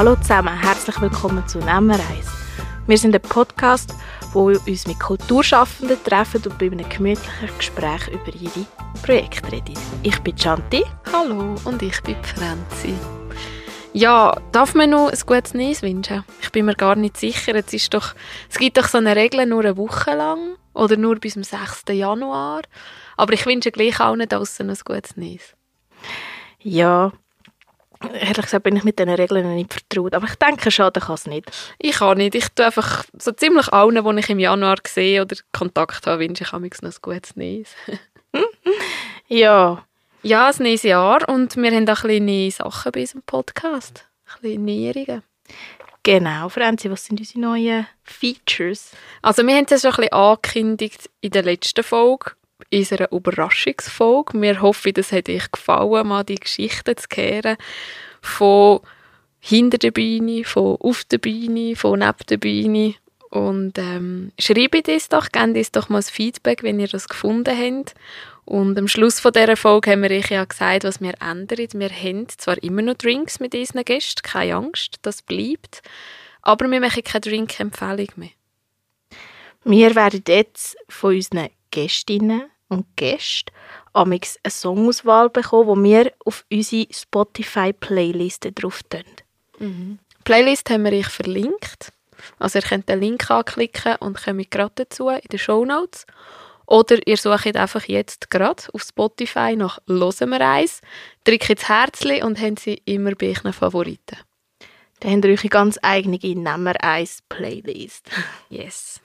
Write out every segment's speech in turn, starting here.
Hallo zusammen, herzlich willkommen zu Nemmereis. Wir sind ein Podcast, wo wir uns mit Kulturschaffenden treffen und bei einem gemütlichen Gespräch über ihre Projekte reden. Ich bin Chanti. Hallo und ich bin Franzi. Ja, darf man noch ein gutes Neues wünschen? Ich bin mir gar nicht sicher. Es, ist doch, es gibt doch so eine Regel nur eine Woche lang oder nur bis zum 6. Januar. Aber ich wünsche gleich allen draussen ein gutes Neues. Ja, ehrlich gesagt bin ich mit diesen Regeln nicht vertraut. Aber ich denke, schaden kann es nicht. Ich kann nicht. Ich tue einfach so ziemlich allen, die ich im Januar sehe oder Kontakt habe, wünsche ich noch ein gutes Neues. ja. Ja, ein neues Jahr und wir haben auch kleine Sachen bei unserem Podcast. Kleine Neuerungen. Genau, Franzi, was sind unsere neuen Features? Also wir haben es schon ein bisschen angekündigt in der letzten Folge, unserer Überraschungsfolge. Wir hoffen, das hat euch gefallen, mal die Geschichten zu hören von hinter der Bühne, von auf der Bühne, von neben der Bühne. Und ähm, schreibt es doch, gebt uns doch mal ein Feedback, wenn ihr das gefunden habt. Und am Schluss von dieser Folge haben wir euch ja gesagt, was wir ändern. Wir haben zwar immer noch Drinks mit unseren Gästen, keine Angst, das bleibt. Aber wir machen keine Drink-Empfehlung mehr. Wir werden jetzt von unseren Gästinnen und Gästen amix eine Songauswahl bekommen, die wir auf unsere Spotify-Playliste drauf tun. Mhm. Playlist haben wir euch verlinkt. Also ihr könnt den Link anklicken und kommt gerade dazu in den Show Notes. Oder ihr sucht einfach jetzt gerade auf Spotify nach «Hören wir eins», drückt das Herzchen und haben sie immer bei euren Favoriten. Dann habt ihr eure ganz eigene «Nehmen wir eins» Playlist. Yes.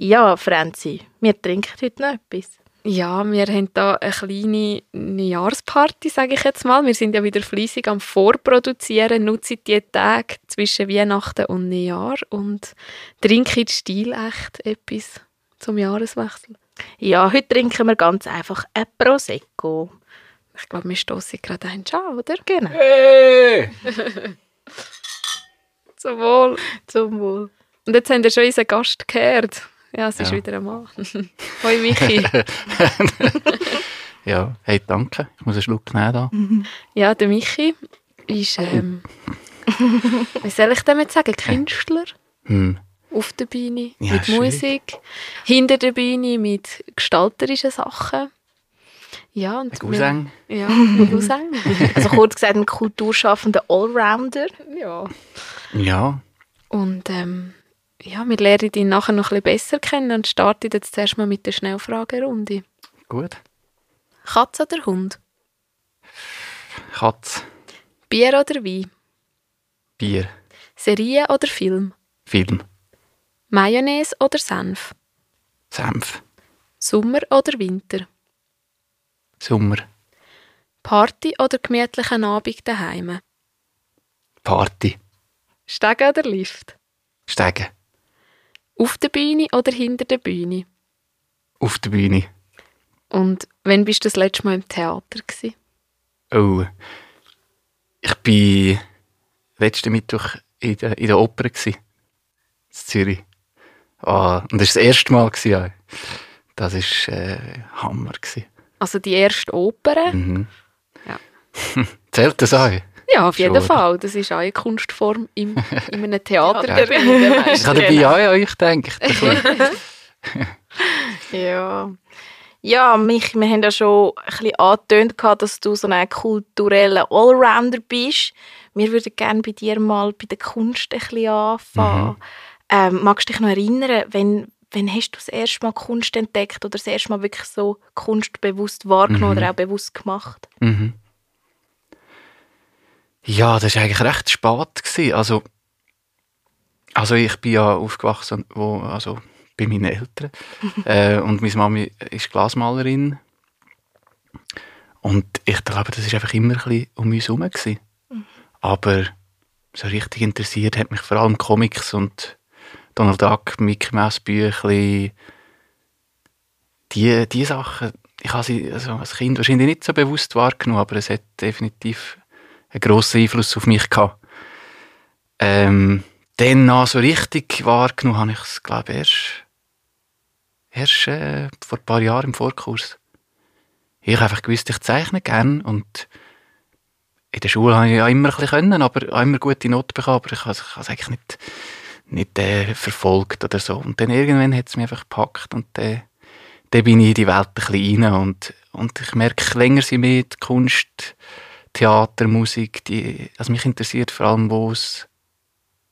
Ja, Franzi, wir trinken heute noch etwas. Ja, wir haben da eine kleine Neujahrsparty, sage ich jetzt mal. Wir sind ja wieder fließig am Vorproduzieren, nutzen die Tage zwischen Weihnachten und Neujahr und trinken stilecht etwas zum Jahreswechsel? Ja, heute trinken wir ganz einfach ein Prosecco. Ich glaube, wir stoßen gerade einen an, oder? Genau. Hey! Zum Wohl. Zum Wohl. Und jetzt haben wir schon unseren Gast gehört. Ja, es ist Ja. wieder ein Mann. Hoi Michi. ja, hey, danke. Ich muss einen Schluck nehmen da. Ja, der Michi ist, ähm, wie soll ich damit sagen, Künstler. Hm. Auf der Bühne, Ja, mit schwierig. Musik. Hinter der Bühne mit gestalterischen Sachen. Ja, und Ein Cousin. Ja, ein Cousin. Also kurz gesagt, ein kulturschaffender Allrounder. ja. Ja, Und ähm, ja, wir lernen ihn nachher noch ein bisschen besser kennen und starten jetzt zuerst mal mit der Schnellfragerunde. gut. Katze oder Hund? Katz, Bier oder Wein? Bier, Serie oder Film? Film, Mayonnaise oder Senf? Senf, Sommer oder Winter? Sommer, Party oder gemütlichen Abend daheim? Party, Stegen oder Lift? Steigen, Auf der Bühne oder hinter der Bühne? auf der Bühne. Und wann bist du das letzte Mal im Theater? Gewesen? Oh, ich war letzten Mittwoch in der, in der Oper in Zürich. Ah, und das war das erste Mal. Gewesen, ja. Das war äh, Hammer. Gewesen. Also die erste Oper? Mhm. Ja. Zählt das auch? Ja, auf jeden Schon. Fall. Das ist auch eine Kunstform im, in einem Theater. Ja. Ich habe dabei auch an euch gedacht. Ja. Ja, mich, wir haben ja schon ein bisschen angetönt, gehabt, dass du so ein kultureller Allrounder bist. Wir würden gerne bei dir mal bei der Kunst ein bisschen anfangen. Ähm, magst du dich noch erinnern, wenn, wenn hast du das erste Mal Kunst entdeckt oder das erste Mal wirklich so Kunst bewusst wahrgenommen Mhm. oder auch bewusst gemacht? Mhm. Ja, das war eigentlich recht spät. Gewesen. Also, also ich bin ja aufgewachsen wo, also bei meinen Eltern. äh, und meine Mami ist Glasmalerin. Und ich glaube, das war einfach immer ein bisschen um uns herum. gewesen. Aber so richtig interessiert hat mich vor allem Comics und Donald Duck, Mickey Mouse Büchli. Die, die Sachen, ich habe sie also als Kind wahrscheinlich nicht so bewusst wahrgenommen, aber es hat definitiv einen grossen Einfluss auf mich gehabt. Ähm, dann noch so richtig wahrgenommen habe ich es, glaube ich, erst, erst äh, vor ein paar Jahren im Vorkurs. Ich habe einfach gewusst, ich zeichne gerne und in der Schule habe ich ja immer ein bisschen können, aber auch immer gute Noten bekommen, aber ich habe es eigentlich nicht, nicht äh, verfolgt oder so. Und dann irgendwann hat es mich einfach gepackt und dann, dann bin ich in die Welt ein bisschen rein und, und ich merke, länger sie mit Kunst, Theater, Musik, die, also mich interessiert vor allem, wo es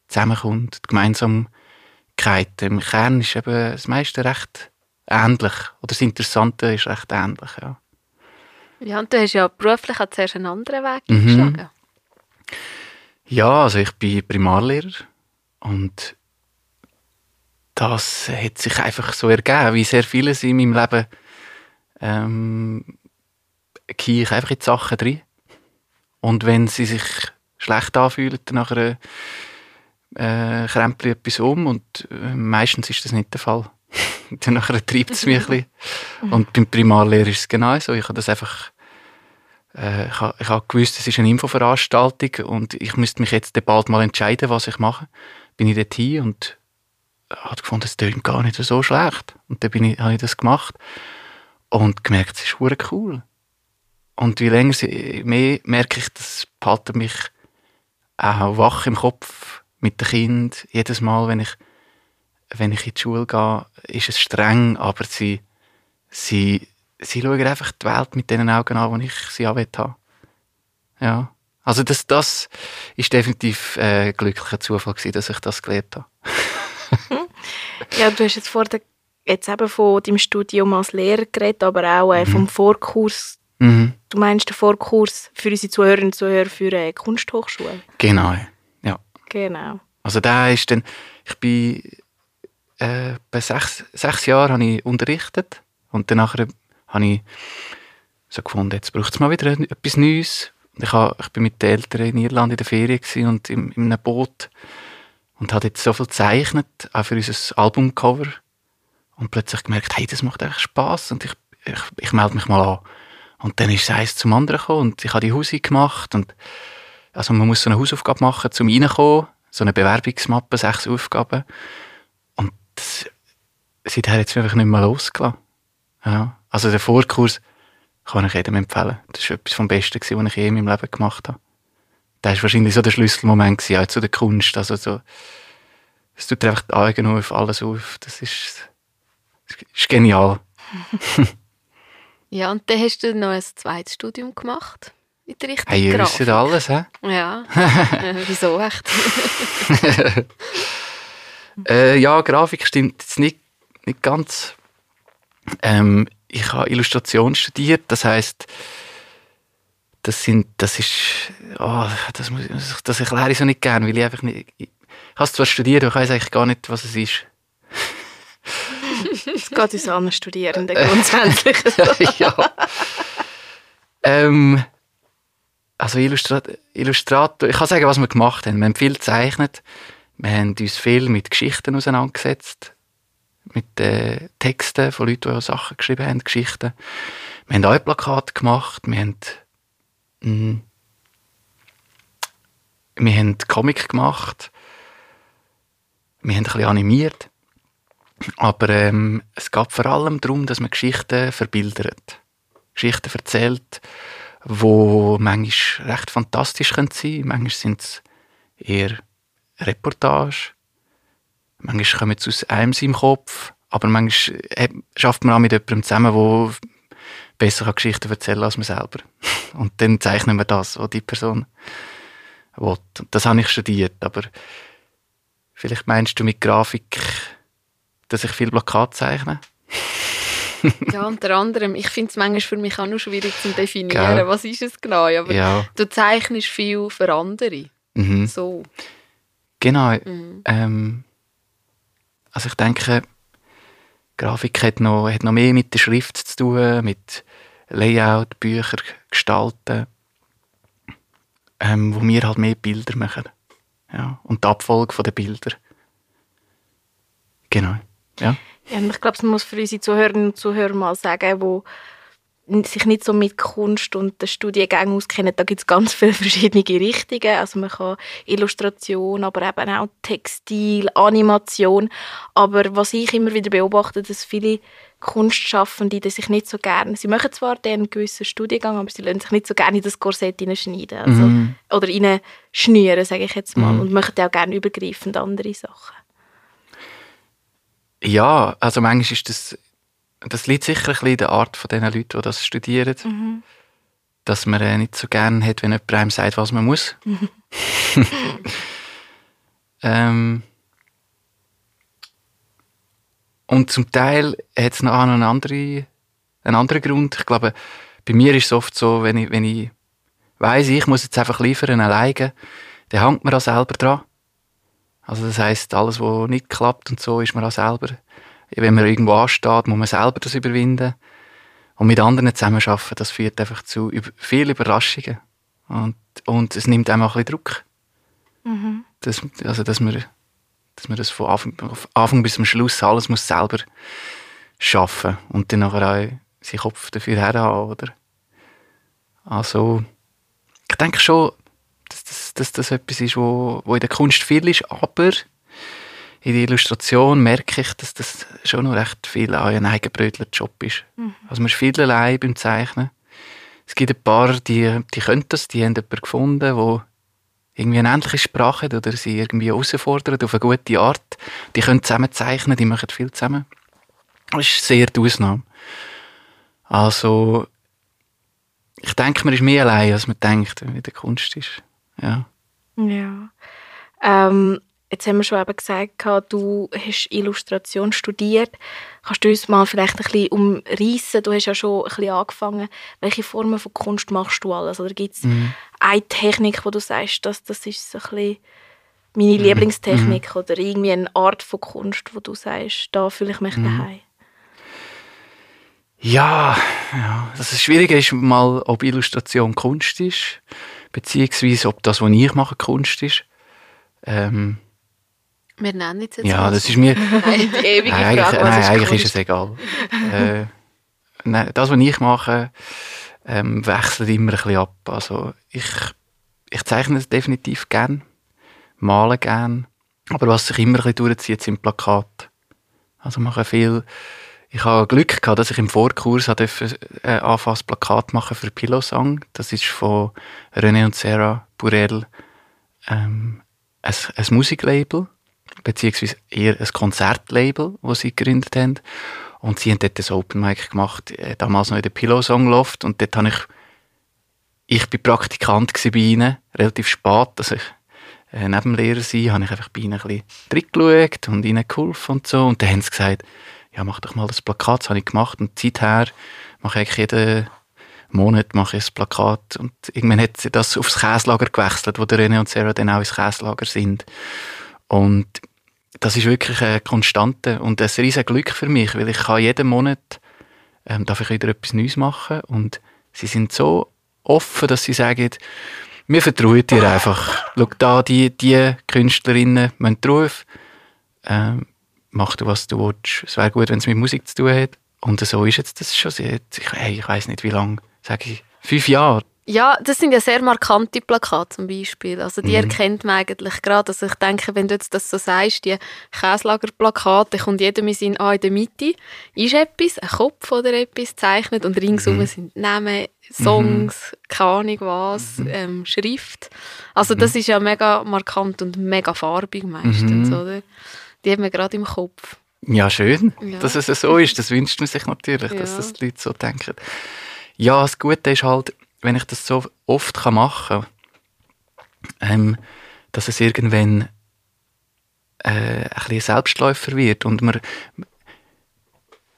zusammenkommt, die Gemeinsamkeit. Im Kern ist eben das meiste recht ähnlich oder das Interessante ist recht ähnlich, ja. Ja, und du hast ja beruflich auch zuerst einen anderen Weg Mhm. eingeschlagen. Ja, also ich bin Primarlehrer und das hat sich einfach so ergeben, wie sehr vieles in meinem Leben ähm, gehe ich einfach in die Sachen drin. Und wenn sie sich schlecht anfühlen, dann nachher äh, krempel ich etwas um und äh, meistens ist das nicht der Fall. dann treibt es mich ein bisschen. Und beim Primarlehrer ist es genau so. Ich habe das einfach äh, ich habe ich gewusst, es ist eine Infoveranstaltung und ich müsste mich jetzt bald mal entscheiden, was ich mache. Bin ich dort hin und habe gefunden, es tönt gar nicht so schlecht. Und dann habe ich das gemacht und gemerkt, es ist cool. Und wie länger sie, mehr merke ich, das behaltet mich auch wach im Kopf mit dem Kind. Jedes Mal, wenn ich, wenn ich in die Schule gehe, ist es streng, aber sie, sie, sie schauen einfach die Welt mit den Augen an, die ich sie auch haben Ja. Also das, das ist definitiv äh, ein glücklicher Zufall gewesen, dass ich das gelernt habe. Ja, du hast jetzt vor der, jetzt eben von deinem Studium als Lehrer geredet, aber auch äh, vom Vorkurs. Mhm. Du meinst den Vorkurs für unsere Zuhörerinnen und Zuhörer für eine Kunsthochschule? Genau, ja. Genau. Also da ist dann, ich bin äh, bei sechs, sechs Jahren habe ich unterrichtet und dann nachher habe ich so gefunden, jetzt braucht es mal wieder etwas Neues. Und ich, habe, ich bin mit den Eltern in Irland in der Ferien und im, in einem Boot und habe jetzt so viel gezeichnet, auch für unser Albumcover und plötzlich gemerkt, hey, das macht echt Spaß und ich, ich, ich melde mich mal an. Und dann ist es eins zum anderen gekommen und ich habe die Hausi gemacht und also man muss so eine Hausaufgabe machen, zum reinkommen, so eine Bewerbungsmappe, sechs Aufgaben. Und das, seither hat es mich einfach nicht mehr losgelassen. Ja. Also der Vorkurs kann ich jedem empfehlen. Das war etwas vom Besten, gewesen, was ich je in meinem Leben gemacht habe. Das war wahrscheinlich so der Schlüsselmoment gewesen, auch zu der Kunst. Also so, es tut einfach die Augen auf, alles auf. Das ist, das ist genial. Ja, und dann hast du noch ein zweites Studium gemacht in der Richtung Hey, ihr Grafik. wisst alles, hä? Ja, äh, wieso echt? Äh, ja, Grafik stimmt jetzt nicht, nicht ganz. Ähm, ich habe Illustration studiert, das heißt, das sind, das ist, oh, das, muss, das erkläre ich so nicht gern, weil ich einfach nicht, ich habe es zwar studiert, aber ich weiß eigentlich gar nicht, was es ist. Es geht uns allen Studierenden grundsätzlich. ja. ähm, also Illustrat Illustrator, ich kann sagen, was wir gemacht haben. Wir haben viel gezeichnet, wir haben uns viel mit Geschichten auseinandergesetzt, mit äh, Texten von Leuten, die auch Sachen geschrieben haben, Geschichten. Wir haben auch Plakate gemacht, wir haben, mh, wir haben Comic gemacht, wir haben ein bisschen animiert. Aber ähm, es geht vor allem darum, dass man Geschichten verbildert. Geschichten erzählt, wo manchmal recht fantastisch sein können. Manchmal sind es eher Reportage. Manchmal kommen sie aus einem seinem Kopf. Aber manchmal äh, schafft man auch mit jemandem zusammen, der besser Geschichten erzählen kann als man selber. Und dann zeichnen wir das, was die Person will. Das habe ich studiert, aber vielleicht meinst du mit Grafik, dass ich viel Plakat zeichne? Ja, unter anderem. Ich finde es manchmal für mich auch noch schwierig zu definieren, Gell? was ist es genau. Aber Ja. du zeichnest viel für andere. Mhm. So. Genau. Mhm. Ähm, also ich denke, Grafik hat noch, hat noch mehr mit der Schrift zu tun, mit Layout, Bücher gestalten, ähm, wo wir halt mehr Bilder machen. Ja, und die Abfolge der Bilder. Genau. Ja. Ja, ich glaube, man muss für unsere Zuhörerinnen und Zuhörer mal sagen, wo sich nicht so mit Kunst und den Studiengängen auskennen, da gibt es ganz viele verschiedene Richtungen. Also man kann Illustration, aber eben auch Textil, Animation. Aber was ich immer wieder beobachte, dass viele Kunstschaffende die sich nicht so gerne, sie machen zwar einen gewissen Studiengang, aber sie lassen sich nicht so gerne in das Korsett hineinschneiden. Also, Mhm. Oder hineinschnüren, sage ich jetzt mal. Mhm. Und machen auch gerne übergreifend andere Sachen. Ja, also manchmal ist das, das liegt sicher ein bisschen in der Art von den Leuten, die das studieren, Mhm. dass man äh, nicht so gerne hat, wenn jemand einem sagt, was man muss. ähm, und zum Teil hat es noch einen anderen, einen anderen Grund. Ich glaube, bei mir ist es oft so, wenn ich, wenn ich weiss, ich muss jetzt einfach liefern alleine, dann hängt man auch selber dran. Also das heißt, alles, was nicht klappt und so, ist man auch selber. Wenn man irgendwo ansteht, muss man selber das überwinden. Und mit anderen zusammenarbeiten, das führt einfach zu über- viel Überraschungen. Und, und es nimmt einem auch ein bisschen Druck. Mhm. Dass, also, dass man, dass man das von Anfang, Anfang bis zum Schluss alles muss selber schaffen und dann nachher auch seinen Kopf dafür herhaben, oder? Also, ich denke schon, dass das, dass das etwas ist, wo, wo in der Kunst viel ist, aber in der Illustration merke ich, dass das schon noch recht viel auch ein eigenbrötler Job ist. Also man ist viel allein beim Zeichnen. Es gibt ein paar, die, die können das, die haben jemanden gefunden, der irgendwie eine ähnliche Sprache hat oder sie irgendwie herausfordert auf eine gute Art. Die können zusammen zeichnen, die machen viel zusammen. Das ist sehr die Ausnahme. Also, ich denke, man ist mehr allein, als man denkt, wie der Kunst ist. Ja. Ja. Ähm, jetzt haben wir schon eben gesagt, du hast Illustration studiert. Kannst du uns mal vielleicht ein bisschen umreissen? Du hast ja schon ein bisschen angefangen. Welche Formen von Kunst machst du alles? Oder gibt es Mhm. eine Technik, wo du sagst, das, das ist so ein bisschen meine Lieblingstechnik oder irgendwie eine Art von Kunst, wo du sagst, da fühle ich mich daheim? Ja, ja. Das Schwierige ist mal, ob Illustration Kunst ist, beziehungsweise ob das, was ich mache, Kunst ist. Ähm, Wir nennen es jetzt ja, das ist mir... Die ewige Nein, eigentlich, Frage, nein, ist eigentlich Kunst? ist es egal. äh, nein, das, was ich mache, ähm, wechselt immer ein bisschen ab. Also ich, ich zeichne definitiv gern, male gern, aber was sich immer ein bisschen durchzieht, sind Plakate. Also mache viel. Ich habe Glück gehabt, dass ich im Vorkurs dürfen, äh, anfangen, das Plakat machen für Pillow Song. Das ist von René und Sarah Burrell ähm, ein, ein Musiklabel beziehungsweise eher ein Konzertlabel, das sie gegründet haben. Und sie haben dort ein Open Mic gemacht, äh, damals noch in der Pillow Song Loft. Und dort habe ich, ich bin Praktikant bei ihnen, relativ spät, also ich, äh, neben dem Lehrer sein, habe ich einfach bei ihnen ein bisschen und ihnen geholfen und so. Und dann haben sie gesagt, ja, mach doch mal das Plakat, das habe ich gemacht. Und seither mache ich jeden Monat mache ich ein Plakat. Und irgendwann hat sie das aufs Käslager gewechselt, wo der René und Sarah dann auch ins Käslager sind. Und das ist wirklich eine Konstante und ein riesen Glück für mich, weil ich kann jeden Monat ähm, darf ich wieder etwas Neues machen und sie sind so offen, dass sie sagen, wir vertrauen dir einfach. Schau da, die, die Künstlerinnen müssen drauf, ähm, mach du, was du willst. Es wäre gut, wenn es mit Musik zu tun hat. Und so ist jetzt das schon seit, ich, hey, ich weiß nicht wie lange, sage ich, fünf Jahre. Ja, das sind ja sehr markante Plakate zum Beispiel. Also die Mhm. erkennt man eigentlich gerade. Also ich denke, wenn du jetzt das so sagst, die Käslagerplakate, kommt jedem in Sinn an, in der Mitte ist etwas, ein Kopf oder etwas zeichnet und ringsum Mhm. sind Namen, Songs, keine Ahnung was, Mhm. ähm, Schrift. Also das ist ja mega markant und mega farbig meistens, Mhm. oder? Die hat man gerade im Kopf. Ja, schön, Ja. dass es so ist. Das wünscht man sich natürlich, dass Ja. das die Leute so denken. Ja, das Gute ist halt, wenn ich das so oft kann machen kann, ähm, dass es irgendwann äh, ein bisschen Selbstläufer wird. Und man,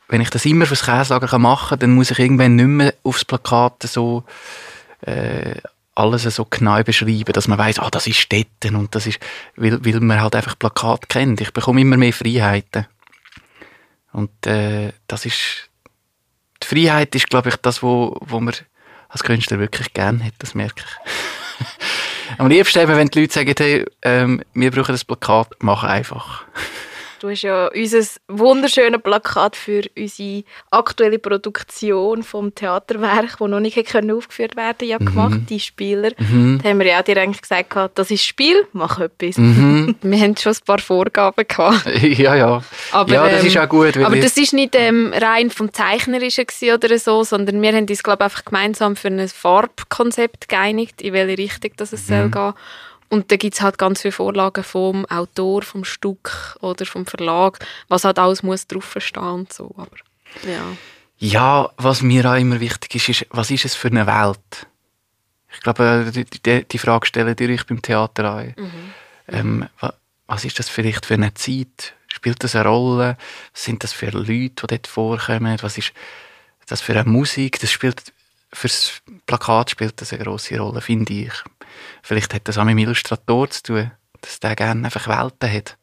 wenn ich das immer fürs Käslager machen kann, dann muss ich irgendwann nicht mehr aufs Plakat so äh, alles so genau beschreiben, dass man weiß, ah, das ist Städten und das ist, weil, weil man halt einfach Plakat kennt. Ich bekomme immer mehr Freiheiten. Und äh, das ist, die Freiheit ist, glaube ich, das, wo, wo man als Künstler wirklich gerne hat, das merke ich. Am liebsten eben, wenn die Leute sagen, hey, ähm, wir brauchen das Plakat, mach einfach. Du hast ja unser wunderschönes Plakat für unsere aktuelle Produktion vom Theaterwerk, das noch nicht aufgeführt werden ja gemacht, die Spieler. Mhm. Da haben wir ja dir eigentlich gesagt, das ist Spiel, mach etwas. Mhm. Wir haben schon ein paar Vorgaben gehabt. ja, ja. Aber, ja, das ähm, ist auch gut. Aber das ist nicht ähm, rein vom Zeichnerischen oder so, sondern wir haben uns, glaube einfach gemeinsam für ein Farbkonzept geeinigt, in welche Richtung das es soll gehen. Und da gibt es halt ganz viele Vorlagen vom Autor, vom Stück oder vom Verlag, was halt alles muss draufstehen und so. Aber ja. Ja, was mir auch immer wichtig ist, ist, was ist es für eine Welt? Ich glaube, die, die, die Frage stellen dir ich beim Theater ein. Ähm, wa- was ist das vielleicht für eine Zeit? Spielt das eine Rolle? Was sind das für Leute, die dort vorkommen? Was ist das für eine Musik? Das spielt, fürs Plakat spielt das eine grosse Rolle, finde ich. Vielleicht hat das auch mit dem Illustrator zu tun, dass der gerne einfach Welten hat.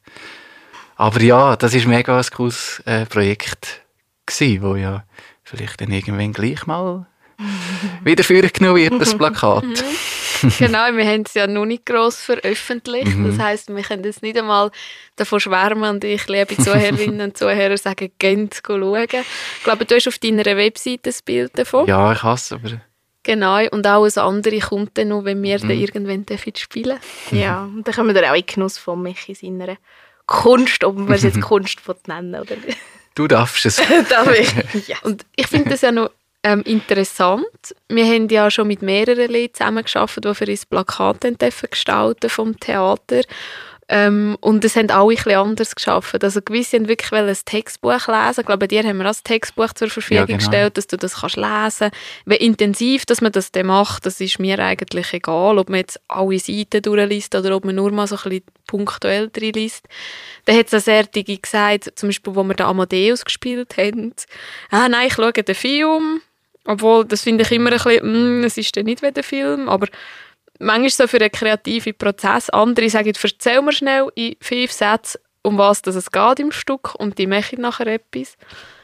Aber ja, das ist mega ein cooles äh, Projekt gsi, wo ja vielleicht dann irgendwann gleich mal wieder vorgenommen wird, das Plakat. genau, wir haben es ja noch nicht gross veröffentlicht. Mhm. Das heisst, wir können jetzt nicht einmal davon schwärmen und ich, liebe Zuhörerinnen und Zuhörer, sagen, geht schauen. Ich glaube, du hast auf deiner Webseite ein Bild davon. Ja, ich hasse, aber Genau, und auch ein andere kommt dann noch, wenn wir Mhm. dann irgendwann dürfen spielen Ja, und dann kommen wir auch in den Genuss von Michi seiner Kunst, ob man es jetzt Kunst nennen oder nicht. du darfst es. Darf ich? Ja. Und ich finde das ja noch ähm, interessant. Wir haben ja schon mit mehreren Leuten zusammengearbeitet, die für uns Plakate gestalten vom Theater. Ähm, und es haben alle ein bisschen anders geschafft. Also gewisse haben wirklich ein Textbuch lesen. Ich glaube, dir haben wir auch das Textbuch zur Verfügung Ja, genau. gestellt, dass du das kannst lesen Wie intensiv dass man das dann macht, das ist mir eigentlich egal, ob man jetzt alle Seiten durchliest oder ob man nur mal so ein bisschen punktuell drin liest. Dann hat es eine Sertige gesagt, zum Beispiel, wo wir den Amadeus gespielt haben, ah nein, ich schaue den Film, obwohl, das finde ich immer ein bisschen, mm, es ist dann nicht wie der Film, aber manchmal so für einen kreativen Prozess. Andere sagen, erzähl mir schnell in fünf Sätzen, um was das es geht im Stück und die machen nachher etwas.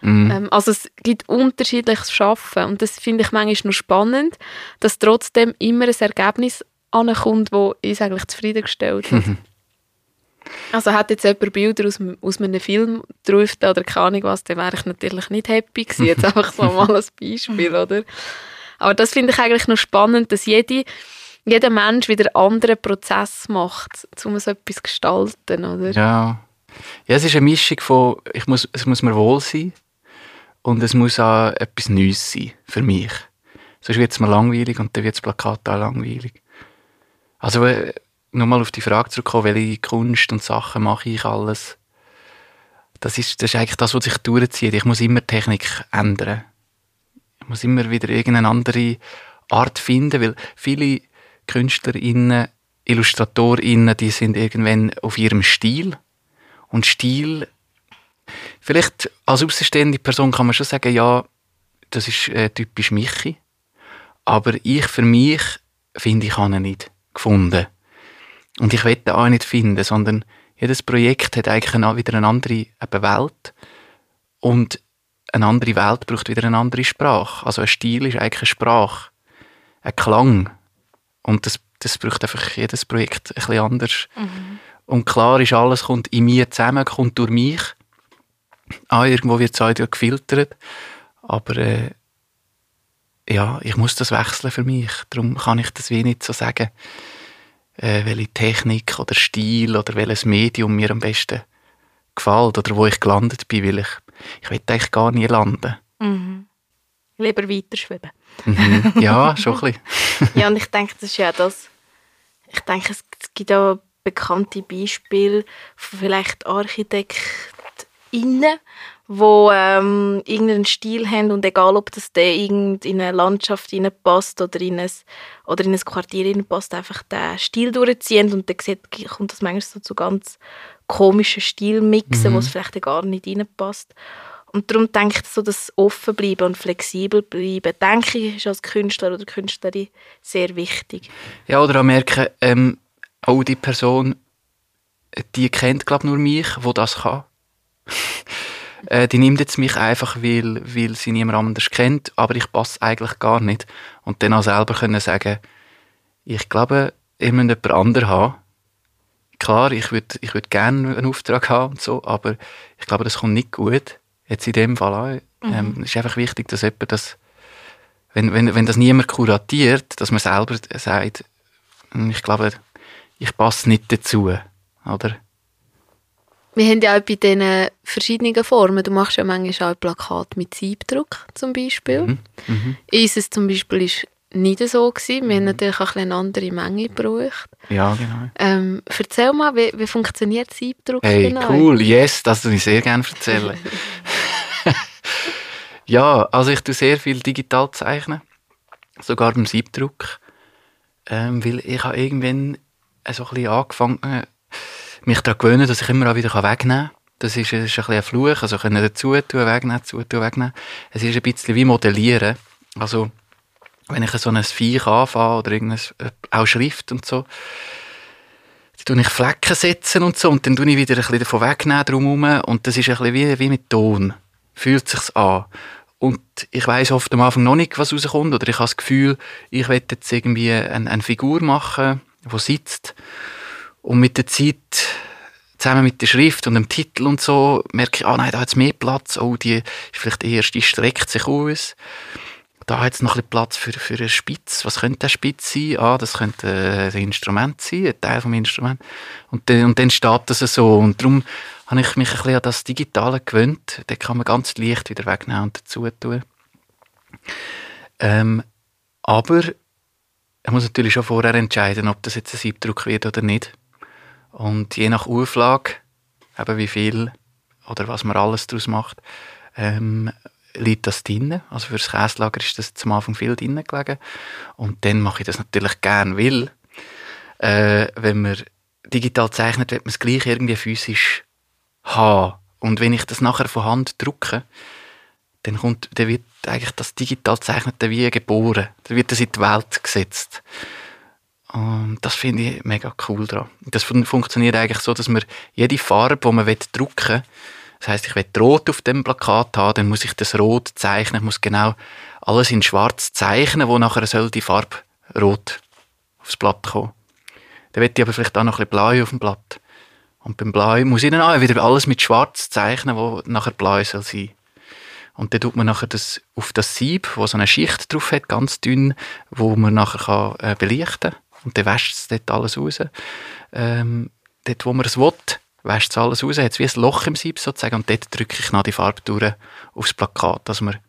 Mhm. Ähm, also es gibt unterschiedliches Schaffen und das finde ich manchmal noch spannend, dass trotzdem immer ein Ergebnis ankommt, das uns eigentlich zufriedengestellt hat. Also hat jetzt jemand Bilder aus, aus einem Film drauf oder keine Ahnung was, dann wäre ich natürlich nicht happy gewesen. Jetzt einfach so mal als Beispiel, oder? Aber das finde ich eigentlich noch spannend, dass jede, jeder Mensch wieder einen anderen Prozess macht, um so etwas zu gestalten, oder? Ja. ja, es ist eine Mischung von, ich muss, es muss mir wohl sein und es muss auch etwas Neues sein für mich. Sonst wird es mir langweilig und dann wird das Plakat auch langweilig. Also äh, nochmal auf die Frage zurückkommen, welche Kunst und Sachen mache ich alles. Das ist, das ist eigentlich das, was sich durchzieht. Ich muss immer Technik ändern. Ich muss immer wieder irgendeine andere Art finden, weil viele KünstlerInnen, IllustratorInnen, die sind irgendwann auf ihrem Stil. Und Stil, vielleicht als außenstehende Person kann man schon sagen, ja, das ist äh, typisch Michi. Aber ich für mich finde, ich habe ihn nicht gefunden. Und ich will ihn auch nicht finden, sondern jedes Projekt hat eigentlich eine, wieder eine andere eben Welt. Und eine andere Welt braucht wieder eine andere Sprache. Also ein Stil ist eigentlich eine Sprache, ein Klang. Und das, das braucht einfach jedes Projekt ein bisschen anders. Und klar ist, alles kommt in mir zusammen, kommt durch mich. Ah, irgendwo wird es auch gefiltert. Aber äh, ja, ich muss das wechseln für mich. Darum kann ich das wie nicht so sagen, äh, welche Technik oder Stil oder welches Medium mir am besten gefällt oder wo ich gelandet bin, weil ich, ich will eigentlich gar nie landen. Mhm. Lieber weiter schweben. Mhm. Ja, schon ein bisschen. ja, und ich denke, das ist ja das. Ich denke, es gibt auch bekannte Beispiele von vielleicht ArchitektInnen, die ähm, irgendeinen Stil haben und egal, ob das der irgend in eine Landschaft passt oder in ein, oder in ein Quartier passt, einfach den Stil durchziehen und dann sieht, kommt das manchmal so zu ganz komischen Stilmixen, Mhm. wo es vielleicht gar nicht reinpasst. Und darum denke ich, so das offen bleiben und flexibel bleiben, denke ich, ist als Künstler oder Künstlerin sehr wichtig. Ja, oder auch merken, ähm, auch die Person, die kennt, glaube nur mich, wo das kann. äh, die nimmt jetzt mich einfach, weil, weil sie niemand anders kennt, aber ich passe eigentlich gar nicht. Und dann auch selber können sagen, ich glaube, ich muss jemand anderen haben. klar, ich würde ich würd gerne einen Auftrag haben und so, aber ich glaube, das kommt nicht gut. Jetzt in dem Fall auch. Mhm. Ähm, es ist einfach wichtig, dass jemand das, wenn, wenn, wenn das niemand kuratiert, dass man selber sagt, ich glaube, ich passe nicht dazu, oder? Wir haben ja auch bei diesen verschiedenen Formen, du machst ja manchmal auch Plakate mit Siebdruck zum Beispiel. Mhm. Mhm. Unseres zum Beispiel ist nicht so gewesen. Wir haben natürlich auch ein eine andere Menge gebraucht. Ja, genau. Ähm, erzähl mal, wie, wie funktioniert Siebdruck Hey, genau? cool, yes, das würde ich sehr gerne erzählen. ja, also ich tue sehr viel digital zeichnen, sogar beim Siebdruck, ähm, weil ich habe irgendwann so ein bisschen angefangen, mich daran zu gewöhnen, dass ich immer auch wieder wegnehmen kann. Das ist, das ist ein bisschen ein Fluch, also können dazu tun, wegnehmen, dazu tun, wegnehmen. Es ist ein bisschen wie Modellieren, also wenn ich so ein Viech anfange oder irgendeine, auch Schrift und so, dann tue ich Flecken setzen und so und dann tue ich wieder ein bisschen davon wegnehmen drumherum und das ist ein bisschen wie, wie mit Ton. Fühlt sich's an. Und ich weiß oft am Anfang noch nicht, was rauskommt oder ich habe das Gefühl, ich will jetzt irgendwie eine, eine Figur machen, die sitzt und mit der Zeit zusammen mit der Schrift und dem Titel und so merke ich, ah nein, da hat es mehr Platz, oh, die ist vielleicht die erste, die streckt sich aus da hat es noch ein Platz für, für eine Spitze. Was könnte der Spitz sein? Ah, das könnte äh, ein Instrument sein, ein Teil vom Instrument. Und, dann- und dann steht das so. Und darum habe ich mich ein bisschen an das Digitale gewöhnt. Da kann man ganz leicht wieder wegnehmen und dazu tun. Ähm, aber ich muss natürlich schon vorher entscheiden, ob das jetzt ein Siebdruck wird oder nicht. Und je nach Auflage, eben wie viel oder was man alles daraus macht, ähm, liegt das drin. Also für das Käslager ist das zum Anfang viel drin gelegen. Und dann mache ich das natürlich gern, weil äh, wenn man digital zeichnet, wird man es gleich irgendwie physisch haben. Und wenn ich das nachher von Hand drucke, dann, kommt, dann wird eigentlich das digital Zeichnete wie geboren. Dann wird das in die Welt gesetzt. Und das finde ich mega cool daran. Das fun funktioniert eigentlich so, dass man jede Farbe, die man drucken will, das heißt, ich will Rot auf dem Plakat haben, dann muss ich das Rot zeichnen, ich muss genau alles in Schwarz zeichnen, wo nachher soll die Farbe Rot aufs Blatt kommen. Dann will ich aber vielleicht auch noch ein bisschen Blau auf dem Blatt. Und beim Blau muss ich dann auch wieder alles mit Schwarz zeichnen, wo nachher Blau soll sein. Und dann tut man nachher das auf das Sieb, wo so eine Schicht drauf hat, ganz dünn, wo man nachher kann, äh, belichten kann. Und dann wäscht es dort alles raus. Ähm, dort, wo man es will, wäscht es alles raus, hat wie ein Loch im Sieb sozusagen. Und dort drücke ich noch die Farbe durch aufs Plakat, dass man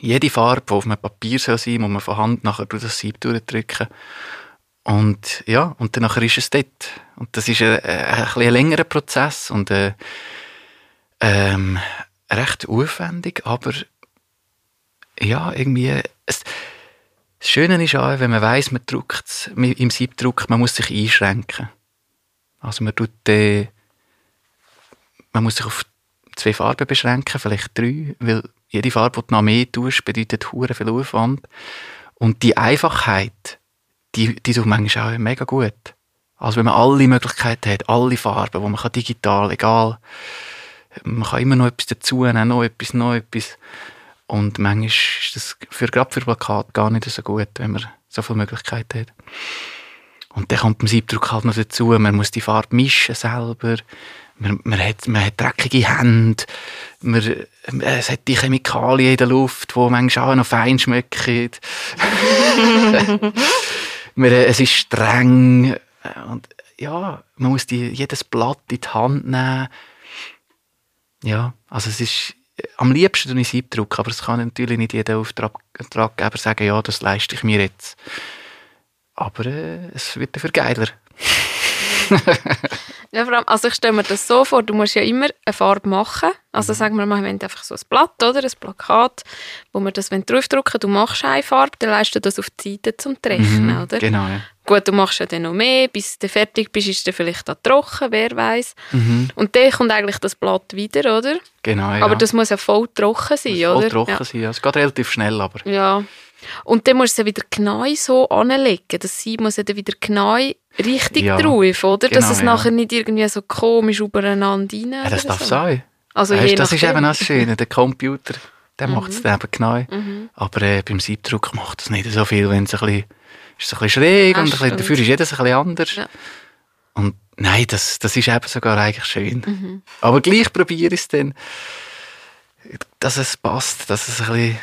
jede Farbe, die auf einem Papier soll sein, muss man von Hand nachher durch das Sieb durchdrücken. Und ja, und dann ist es dort. Und das ist ein, ein, ein längerer Prozess und äh, ähm, recht aufwendig, aber ja, irgendwie. Es, das Schöne ist auch, wenn man weiß, man druckt im Siebdruck, man muss sich einschränken. Also man tut äh, man muss sich auf zwei Farben beschränken, vielleicht drei, weil jede Farbe, die du noch mehr tust, bedeutet hure viel Aufwand. Und die Einfachheit, die, die tut manchmal auch mega gut. Also wenn man alle Möglichkeiten hat, alle Farben, wo man kann digital, egal, man kann immer noch etwas dazu nehmen, noch etwas, noch etwas. Und manchmal ist das für, gerade für Plakat gar nicht so gut, wenn man so viele Möglichkeiten hat. Und dann kommt beim Siebdruck halt noch dazu, man muss die Farbe mischen selber, man, man, hat, man hat dreckige Hände, man, es hat die Chemikalien in der Luft, die manchmal auch noch fein schmecken. man, es ist streng und ja, man muss die, jedes Blatt in die Hand nehmen. Ja, also es ist am liebsten ich Siebdruck, aber es kann natürlich nicht jeder Auftraggeber sagen, ja, das leiste ich mir jetzt. Aber äh, es wird dafür geiler. ja, vor allem, also ich stelle mir das so vor, du musst ja immer eine Farbe machen. Also sagen wir mal, wir haben einfach so ein Blatt oder ein Plakat, wo wir das draufdrücken du machst eine Farbe, dann leist du das auf die Seite zum Treffen, Mhm, oder? Genau, ja. Gut, du machst ja dann noch mehr, bis du fertig bist, ist dann vielleicht auch trocken, wer weiß. Mhm, Und dann kommt eigentlich das Blatt wieder, oder? genau, ja. Aber das muss ja voll trocken sein, muss voll oder? trocken ja. sein. Ja. Es geht relativ schnell, aber Ja. Und dann musst du es ja wieder genau so anlegen. Das Sieb muss ja dann wieder genau richtig Ja, drauf, oder? Dass genau, es ja. nachher nicht irgendwie so komisch übereinander rein ja, das darf so. sein. Also Weißt, das ist eben auch das Schöne. Der Computer, der Mhm. macht es eben genau. Mhm. Aber äh, beim Siebdruck macht das nicht so viel, wenn es ein bisschen, ist es ein bisschen schräg Ah, und ein bisschen, dafür ist jedes ein bisschen anders. Ja. Und nein, das, das ist eben sogar eigentlich schön. Aber gleich probiere ich es dann, dass es passt, dass es ein bisschen,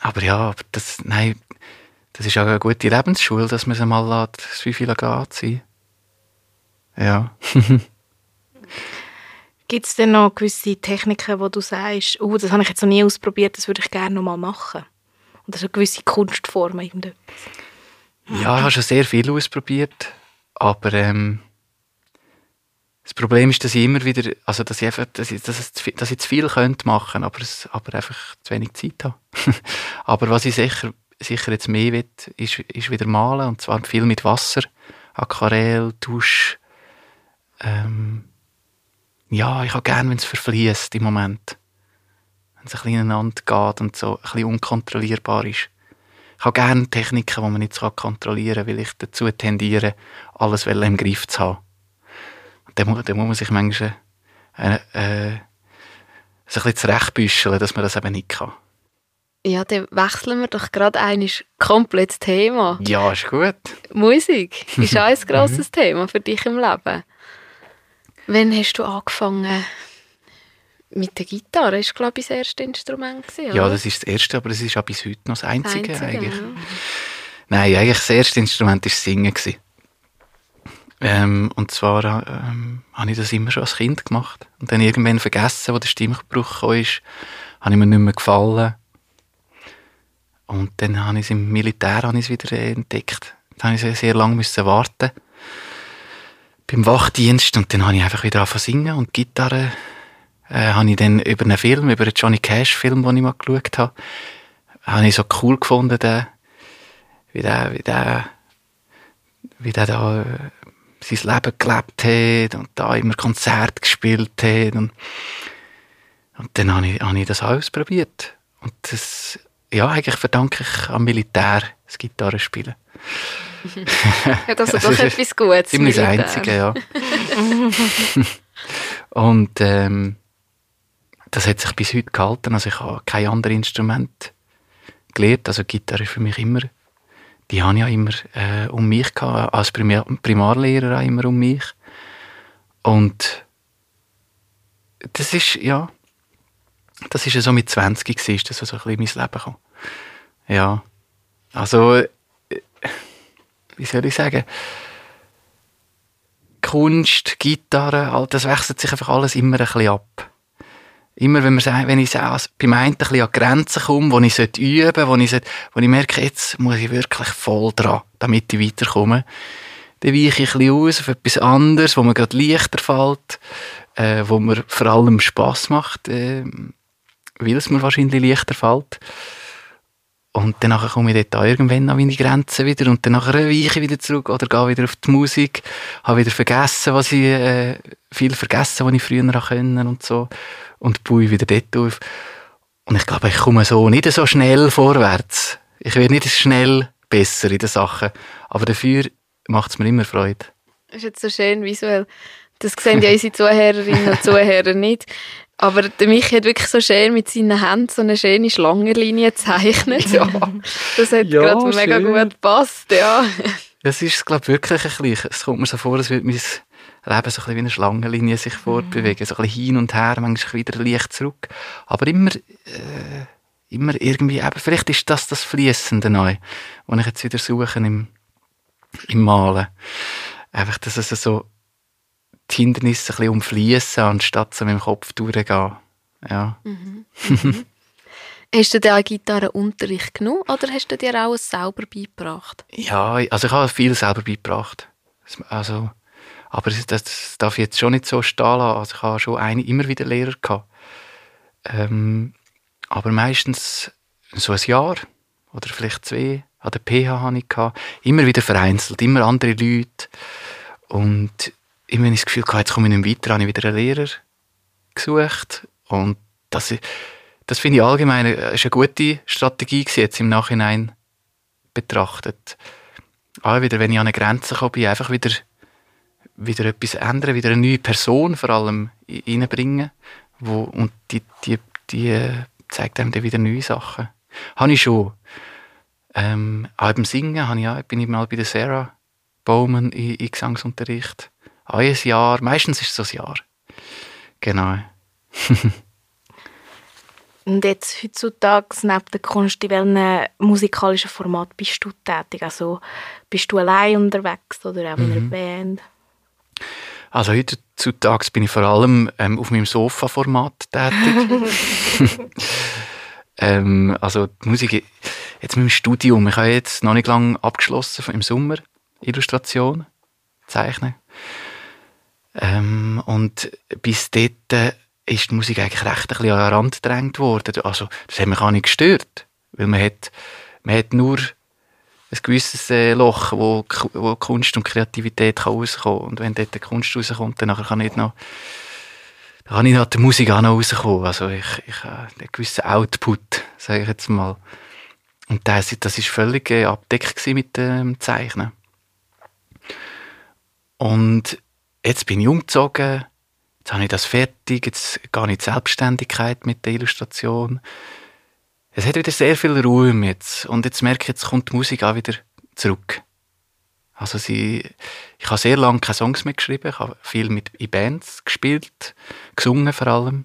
aber ja, aber das, nein, das ist auch eine gute Lebensschule, dass man es mal lässt, wie viel anziehen. Ja. Gibt es denn noch gewisse Techniken, wo du sagst, oh, das habe ich jetzt noch nie ausprobiert, das würde ich gerne noch mal machen? Oder so gewisse Kunstformen? Irgendetwas? Ja, ich habe schon sehr viel ausprobiert, aber ähm, das Problem ist, dass ich immer wieder, also dass ich einfach, dass ich, dass viel, dass ich zu viel könnte machen, aber es, aber einfach zu wenig Zeit habe. aber was ich sicher, sicher jetzt mehr will, ist, ist wieder malen und zwar viel mit Wasser, Aquarell, Tusch. Ähm, ja, ich habe gerne, wenn es verfließt im Moment, wenn es ein bisschen ineinander geht und so ein bisschen unkontrollierbar ist. Ich habe gerne Techniken, die man nicht so kontrollieren kann, weil ich dazu tendiere, alles im Griff zu haben. Dann, muss- muss man sich manchmal äh, äh, so ein bisschen zurechtbüscheln, dass man das eben nicht kann. Ja, dann wechseln wir doch gerade eines komplett das Thema. Ja, ist gut. Musik ist auch ein grosses Thema für dich im Leben. Wann hast du angefangen mit der Gitarre? Das war, glaube ich, das erste Instrument. Gewesen, Ja, das ist das Erste, aber es ist auch bis heute noch das Einzige, Einzige, eigentlich. ja. Nein, eigentlich das erste Instrument war das Singen. gewesen. Ähm, und zwar ähm, habe ich das immer schon als Kind gemacht. Und dann irgendwann vergessen, wo der Stimmbruch kam, ist, habe ich mir nicht mehr gefallen. Und dann habe ich es im Militär habe ich es wieder äh, entdeckt. Da habe ich sehr, lange müssen warten beim Wachdienst und dann habe ich einfach wieder angefangen singen und Gitarre äh, habe ich dann über einen Film, über einen Johnny Cash Film, den ich mal geschaut habe, habe ich so cool gefunden, den, wie der, wie der, wie der da äh, sein Leben gelebt hat und da immer Konzert gespielt hat und, und dann habe ich, habe ich das ausprobiert und das, ja, eigentlich verdanke ich am Militär das Gitarrespielen. Hat also Also doch ist etwas Gutes. Ziemlich das. Einzige, ja. und ähm, das hat sich bis heute gehalten. Also ich habe kein anderes Instrument gelernt. Also Gitarre ist für mich immer, die habe ich ja immer äh, um mich gehabt, als Primär Primarlehrer auch immer um mich. Und das ist, ja, das ist ja so mit 20 gewesen, ist das so ein bisschen in mein Leben gekommen. Ja, also, äh, wie soll ich sagen, Kunst, Gitarre, all das wechselt sich einfach alles immer ein bisschen ab. Immer wenn, man, wenn ich beim einen ein bisschen an Grenzen komme, wo ich sollte üben wo ich, sollte, wo ich merke, jetzt muss ich wirklich voll dran, damit ich weiterkomme, dann weiche ich ein bisschen aus auf etwas anderes, wo mir gerade leichter fällt, äh, wo mir vor allem Spass macht, äh, weil es mir wahrscheinlich leichter fällt. Und dann komme ich dort an irgendwann an meine Grenzen wieder und dann weiche ich wieder zurück oder gehe wieder auf die Musik, habe wieder vergessen, was ich, äh, viel vergessen, was ich früher können und so und baue wieder dort auf. Und ich glaube, ich komme so nicht so schnell vorwärts. Ich werde nicht schnell besser in den Sachen, aber dafür macht es mir immer Freude. Das ist jetzt so schön visuell. Das sehen ja unsere Zuhörerinnen und Zuhörer nicht. Aber der Michi hat wirklich so schön mit seinen Händen so eine schöne Schlangenlinie gezeichnet. Ja. Das hat Ja, gerade mega gut gepasst, ja. Das ist, glaube ich, wirklich ein bisschen, es kommt mir so vor, als würde mein Leben so ein bisschen wie eine Schlangenlinie sich fortbewegen. So ein bisschen hin und her, manchmal wieder leicht zurück. Aber immer, äh, immer irgendwie, eben, vielleicht ist das das Fließende neu, was ich jetzt wieder suche im, im Malen. Einfach, dass es so die Hindernisse ein bisschen umfließen, anstatt so mit dem Kopf durchgehen. Ja. Hast du dir auch Gitarrenunterricht genommen oder hast du dir auch selber beigebracht? Ja, also ich habe viel selber beigebracht. Also, aber das, darf ich jetzt schon nicht so stehen lassen. Also ich habe schon eine, immer wieder Lehrer gehabt. Ähm, aber meistens so ein Jahr oder vielleicht zwei. An der PH habe ich. Immer wieder vereinzelt, immer andere Leute. Und immer das Gefühl hatte, jetzt komme ich nicht weiter, habe ich wieder einen Lehrer gesucht. Und das, das finde ich allgemein äh, ist eine gute Strategie jetzt im Nachhinein betrachtet. Auch wieder, wenn ich an eine Grenze komme, einfach wieder, wieder etwas ändern, wieder eine neue Person vor allem reinbringen. Wo, und die, die, die zeigt einem dann wieder neue Sachen. Habe ich schon. Ähm, auch beim Singen ich auch, bin ich mal bei der Sarah Bowman in, in Gesangsunterricht. Ein Jahr. Meistens ist es so ein Jahr. Genau. Und jetzt heutzutage neben der Kunst, in welchem musikalischen Format bist du tätig? Also bist du allein unterwegs oder auch in einer Band? Also heutzutage bin ich vor allem ähm, auf meinem Sofa-Format tätig. ähm, also die Musik, jetzt mit dem Studium, ich habe jetzt noch nicht lange abgeschlossen im Sommer, Illustration, Zeichnen. Ähm, und bis dort äh, ist die Musik eigentlich recht ein bisschen an den Rand gedrängt worden. Also das hat mich auch nicht gestört, weil man hat, man hat nur ein gewisses äh, Loch, wo, wo Kunst und Kreativität kann rauskommen Und wenn dort die Kunst rauskommt, dann kann ich noch da kann ich nach der Musik auch noch rauskommen. Also ich, ich habe einen gewissen Output, sage ich jetzt mal. Und das, das ist völlig äh, abdeckt mit dem Zeichnen. Und jetzt bin ich umgezogen, jetzt habe ich das fertig, jetzt gehe ich in Selbstständigkeit mit der Illustration. Es hat wieder sehr viel Ruhe jetzt. Und jetzt merke ich, jetzt kommt die Musik auch wieder zurück. Also sie, ich habe sehr lange keine Songs mehr geschrieben, ich habe viel mit in Bands gespielt, gesungen vor allem.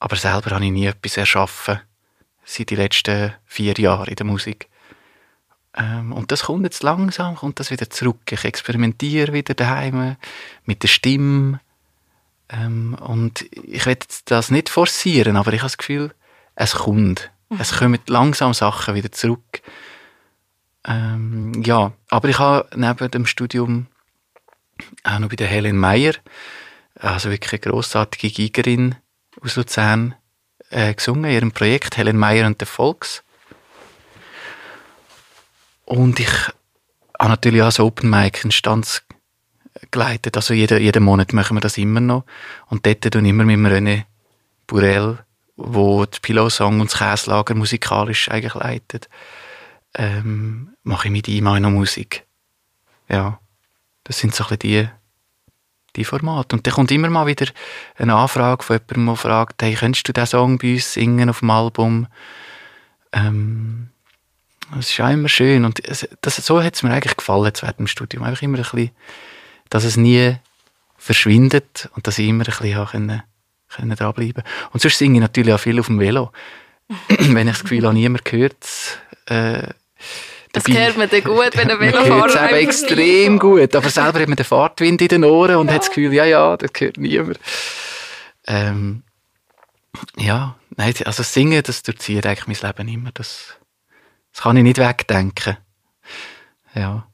Aber selber habe ich nie etwas erschaffen, seit den letzten vier Jahren in der Musik. Ähm, und das kommt jetzt langsam, kommt das wieder zurück. Ich experimentiere wieder daheim mit der Stimme. Ähm, und ich will das nicht forcieren, aber ich habe das Gefühl, es kommt. Mhm. Es kommen langsam Sachen wieder zurück. Ähm, ja, aber ich habe neben dem Studium auch noch bei der Helen Meyer, also wirklich eine grossartige Gigerin aus Luzern, äh, gesungen, in ihrem Projekt Helen Meyer und der Volks. Und ich habe natürlich auch so Open Mic Instanz geleitet. Also jeden, jeden Monat machen wir das immer noch. Und dort tun immer mit dem René Burel wo die Pillow-Song und das Käslager musikalisch eigentlich leitet, ähm, mache ich mit ihm auch noch Musik. Ja, das sind so ein bisschen die, die Formate. Und dann kommt immer mal wieder eine Anfrage von jemandem, der fragt, hey, könntest du diesen Song bei uns singen auf dem Album? Ähm, das ist auch immer schön. Und das, so hat es mir eigentlich gefallen während dem Studium. Einfach immer ein bisschen, dass es nie verschwindet und dass ich immer ein bisschen können können dranbleiben. Und sonst singe ich natürlich auch viel auf dem Velo. wenn ich das Gefühl habe, niemand hört äh, das hört man dann gut, wenn ein Velofahrer Das hört extrem gut, aber selber hat man den Fahrtwind in den Ohren und ja. hat das Gefühl, ja, ja, das hört niemand. Ähm, ja, nein, also Singen, das durchzieht eigentlich mein Leben immer. Das, das kann ich nicht wegdenken. Ja.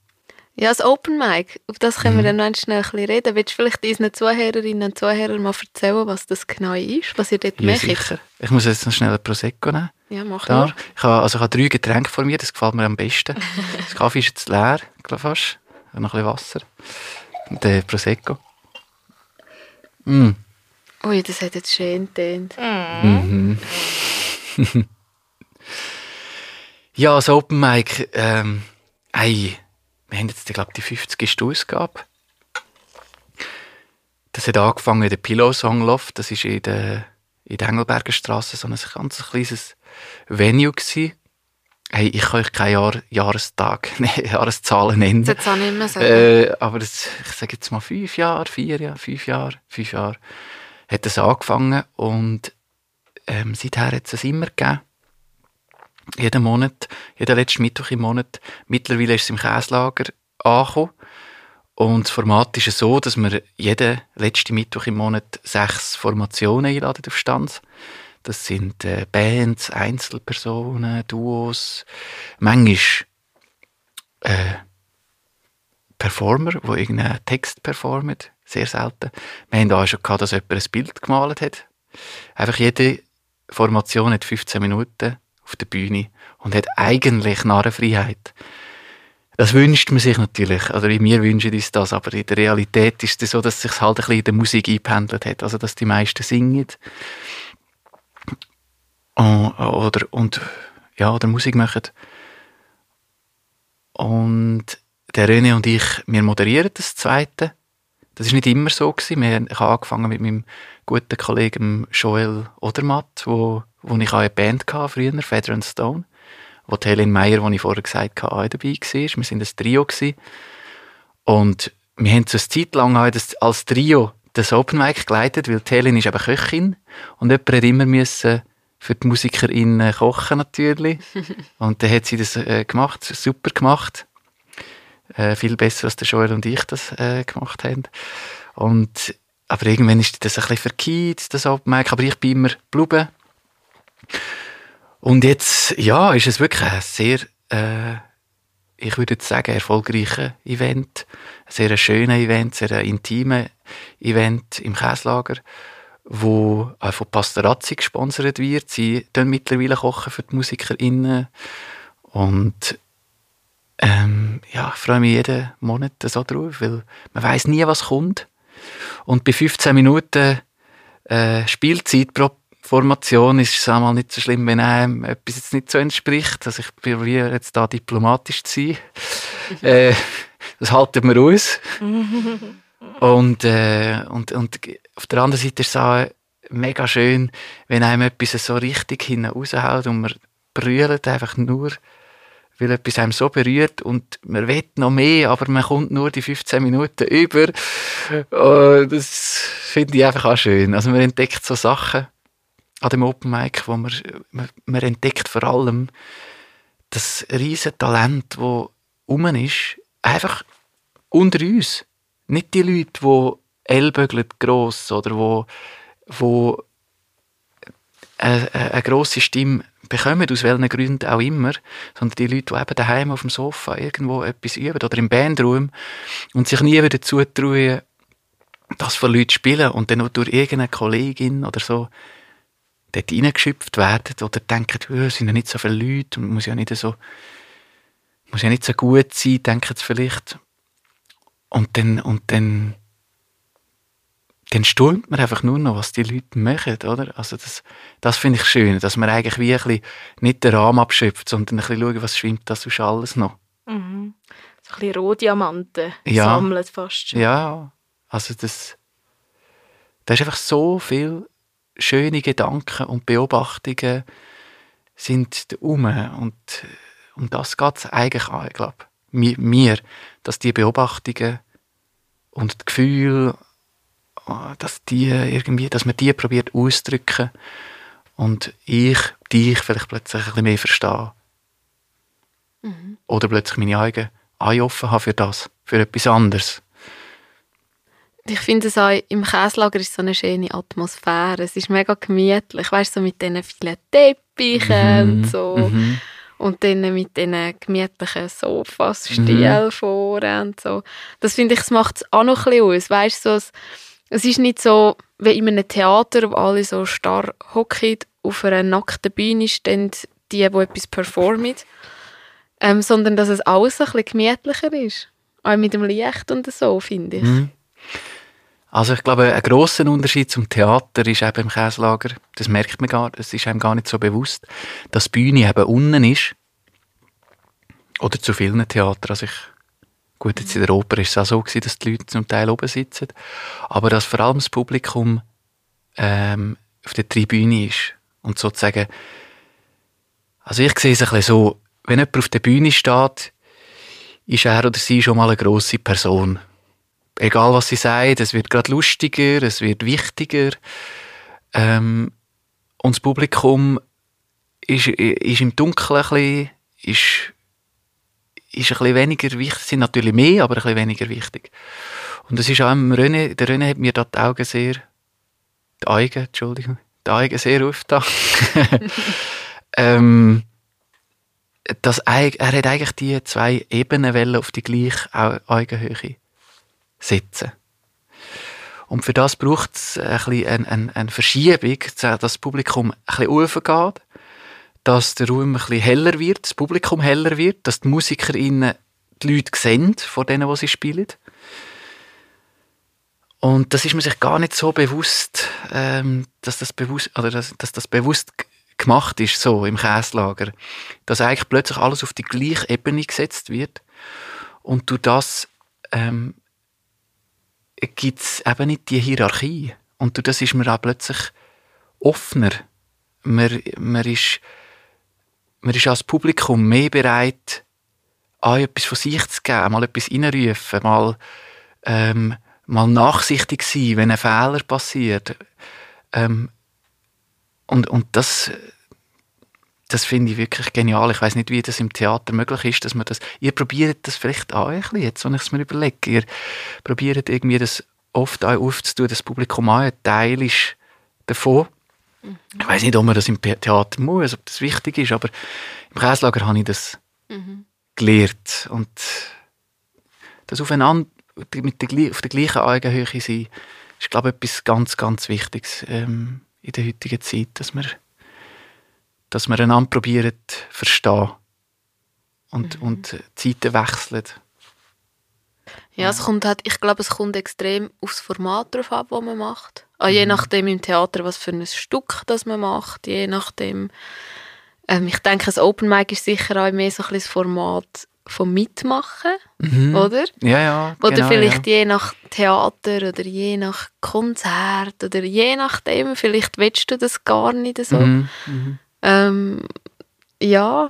Ja, das Open Mic, auf das können mhm. wir dann noch schnell ein bisschen reden. Willst du vielleicht unseren Zuhörerinnen und Zuhörern mal erzählen, was das genau ist, was ihr dort ja, macht? sicher. Ich muss jetzt noch schnell ein Prosecco nehmen. Ja, mach da. Ich habe, also ich habe drei Getränke vor mir, das gefällt mir am besten. das Kaffee ist jetzt leer, glaube fast. Noch ein bisschen Wasser. Und der Prosecco. Mm. Ui, das hat jetzt schön getönt. Mhm. ja, das Open Mic, ähm, ey, wir haben jetzt, glaube die 50. Ausgabe. Das hat angefangen in der Pillow Song Loft. Das ist in der, in der Engelberger Straße so ein ganz kleines Venue gewesen. Hey, ich kann euch keinen Jahr, Jahrestag, nee, Jahreszahlen nennen. Das auch nicht mehr sagen. Äh, aber das, ich sage jetzt mal fünf Jahre, vier Jahre, fünf Jahre, fünf Jahre hat das angefangen und ähm, seither hat es immer gegeben jeden Monat, jeden letzten Mittwoch im Monat. Mittlerweile ist es im Käslager angekommen. Und das Format ist so, dass wir jeden letzten Mittwoch im Monat sechs Formationen einladen auf Stanz. Das sind äh, Bands, Einzelpersonen, Duos, manchmal äh, Performer, die irgendeinen Text performen, sehr selten. Wir haben auch schon gehabt, dass jemand ein Bild gemalt hat. Einfach jede Formation hat 15 Minuten auf der Bühne und hat eigentlich Narrenfreiheit. Das wünscht man sich natürlich, also wir wünschen uns das, aber in der Realität ist es so, dass es sich halt ein bisschen in der Musik eingependelt hat, also dass die meisten singen oder, und, ja, oder Musik machen. Und der René und ich, wir moderieren das Zweite. Das ist nicht immer so gewesen. Wir, ich habe angefangen mit meinem guten Kollegen Joel Odermatt, wo wo ich auch eine Band hatte früher, Feather and Stone, wo die Helen Meyer, die ich vorher gesagt habe, auch dabei war. Wir waren ein Trio. Gewesen. Und wir haben so eine Zeit lang als Trio das Open Mic geleitet, weil Helen ist eben Köchin und jemand hat immer müssen für die MusikerInnen kochen natürlich. und dann hat sie das äh, gemacht, super gemacht. Äh, viel besser, als der Joel und ich das äh, gemacht haben. Und, aber irgendwann ist das ein bisschen verkehrt, das Open Mic, aber ich bin immer geblieben. Und jetzt, ja, ist es wirklich ein sehr, äh, ich würde sagen, erfolgreiches Event. Ein sehr schönes Event, sehr intimes Event im Käslager, wo auch von Pastorazzi gesponsert wird. Sie kochen mittlerweile kochen für die MusikerInnen. Und ähm, ja, ich freue mich jeden Monat so drauf, weil man weiß nie, was kommt. Und bei 15 Minuten äh, Spielzeit pro Formation ist es einmal nicht so schlimm, wenn einem etwas jetzt nicht so entspricht. Also ich probiere jetzt da diplomatisch zu sein. äh, das halten wir aus. und, äh, und, und auf der anderen Seite ist es auch mega schön, wenn einem etwas so richtig hinten raushaut und man brüllt einfach nur, weil etwas einem so berührt und man will noch mehr, aber man kommt nur die 15 Minuten über. Und das finde ich einfach auch schön. Also man entdeckt so Sachen, an dem Open Mic, wo man, man, man entdeckt vor allem das riesige Talent, das rum ist, einfach unter uns. Nicht die Leute, die ellbögeln gross oder wo, wo eine, eine grosse Stimme bekommen, aus welchen Gründen auch immer, sondern die Leute, die eben daheim auf dem Sofa irgendwo etwas üben oder im Bandraum und sich nie wieder zutrauen, das von Leuten spielen und dann nur durch irgendeine Kollegin oder so dort reingeschöpft werden oder denken, oh, es sind ja nicht so viele Leute und muss ja nicht so, muss ja nicht so gut sein, denken sie vielleicht. Und dann, und dann, dann staunt man einfach nur noch, was die Leute machen, oder? Also das, das finde ich schön, dass man eigentlich wie ein bisschen nicht den Rahmen abschöpft, sondern ein bisschen schauen, was schwimmt da sonst alles noch. Mhm. So ein bisschen Rohdiamanten ja. sammeln fast schon. Ja, also das, da ist einfach so viel schöne Gedanken und Beobachtungen sind um und um das geht es eigentlich an, ich glaube, mir, dass die Beobachtungen und das Gefühl, dass die irgendwie, dass man die probiert auszudrücken und ich dich vielleicht plötzlich ein bisschen mehr verstehe. Mhm. Oder plötzlich meine eigenen Augen offen habe für das, für etwas anderes. Ich finde es auch, im Käslager ist so eine schöne Atmosphäre. Es ist mega gemütlich, weißt du, so mit diesen vielen Teppichen mhm. und so. Mhm. Und dann mit diesen gemütlichen Sofas, Stühlen mhm. vorne und so. Das finde ich, es macht es auch noch ein bisschen aus. Weißt du, so, es, es ist nicht so wie in einem Theater, wo alle so starr hocken, auf einer nackten Bühne stehen die, die etwas performen. Ähm, sondern dass es alles ein bisschen gemütlicher ist. Auch mit dem Licht und so, finde ich. Mhm. Also ich glaube, ein grosser Unterschied zum Theater ist eben im Käslager, das merkt man gar, es ist einem gar nicht so bewusst, dass die Bühne eben unten ist. Oder zu vielen Theatern. Also ich, gut, jetzt in der Oper ist es auch so gewesen, dass die Leute zum Teil oben sitzen. Aber dass vor allem das Publikum ähm, auf der Tribüne ist. Und sozusagen, also ich sehe es ein bisschen so, wenn jemand auf der Bühne steht, ist er oder sie schon mal eine grosse Person egal was sie sagt, es wird gerade lustiger, es wird wichtiger. Ähm, und das Publikum ist, ist im Dunkeln ein bisschen, ist, ist ein bisschen weniger wichtig, sind natürlich mehr, aber ein bisschen weniger wichtig. Und es ist auch im René, der René hat mir da die Augen sehr, die Augen, Entschuldigung, die Augen sehr aufgetan. ähm, dass er, er hat eigentlich die zwei Ebenen auf die gleiche Augenhöhe setzen. Und für das braucht es ein eine, eine, eine Verschiebung, dass das Publikum ein bisschen aufgeht, dass der Raum ein bisschen heller wird, das Publikum heller wird, dass die MusikerInnen die Leute sehen, von denen, die sie spielen. Und das ist man sich gar nicht so bewusst, ähm, dass, das bewusst oder dass, dass das bewusst gemacht ist, so im Käslager. Dass eigentlich plötzlich alles auf die gleiche Ebene gesetzt wird und du das ähm, gibt es eben nicht die Hierarchie. Und durch das ist man auch plötzlich offener. Man, man, ist, man ist als Publikum mehr bereit, auch etwas von sich zu geben, mal etwas reinrufen, mal ähm, mal nachsichtig sein, wenn ein Fehler passiert. Ähm, und, und das, das finde ich wirklich genial. Ich weiß nicht, wie das im Theater möglich ist, dass man das. Ihr probiert das vielleicht auch ein bisschen, jetzt, wenn ich es mir überlege. Ihr probiert irgendwie das oft auch aufzutun, dass das Publikum auch ein Teil ist davon. Mhm. Ich weiß nicht, ob man das im Theater muss, ob das wichtig ist, aber im Käslager habe ich das mhm. gelernt. Und das aufeinander, mit der, auf der gleichen Augenhöhe sein, ist, glaube ich, etwas ganz, ganz Wichtiges ähm, in der heutigen Zeit, dass wir dass wir einander probieren verstehen und, mhm. und Zeiten wechseln. Ja, es kommt halt, ich glaube, es kommt extrem aufs Format drauf ab, was man macht. Auch je mhm. nachdem im Theater, was für ein Stück das man macht, je nachdem. Ähm, ich denke, das Open Mic ist sicher auch mehr so ein das Format vom Mitmachen, mhm. oder? Ja, ja. Oder genau, vielleicht ja. je nach Theater oder je nach Konzert oder je nachdem, vielleicht willst du das gar nicht so. Mhm. Mhm. Ähm, ja,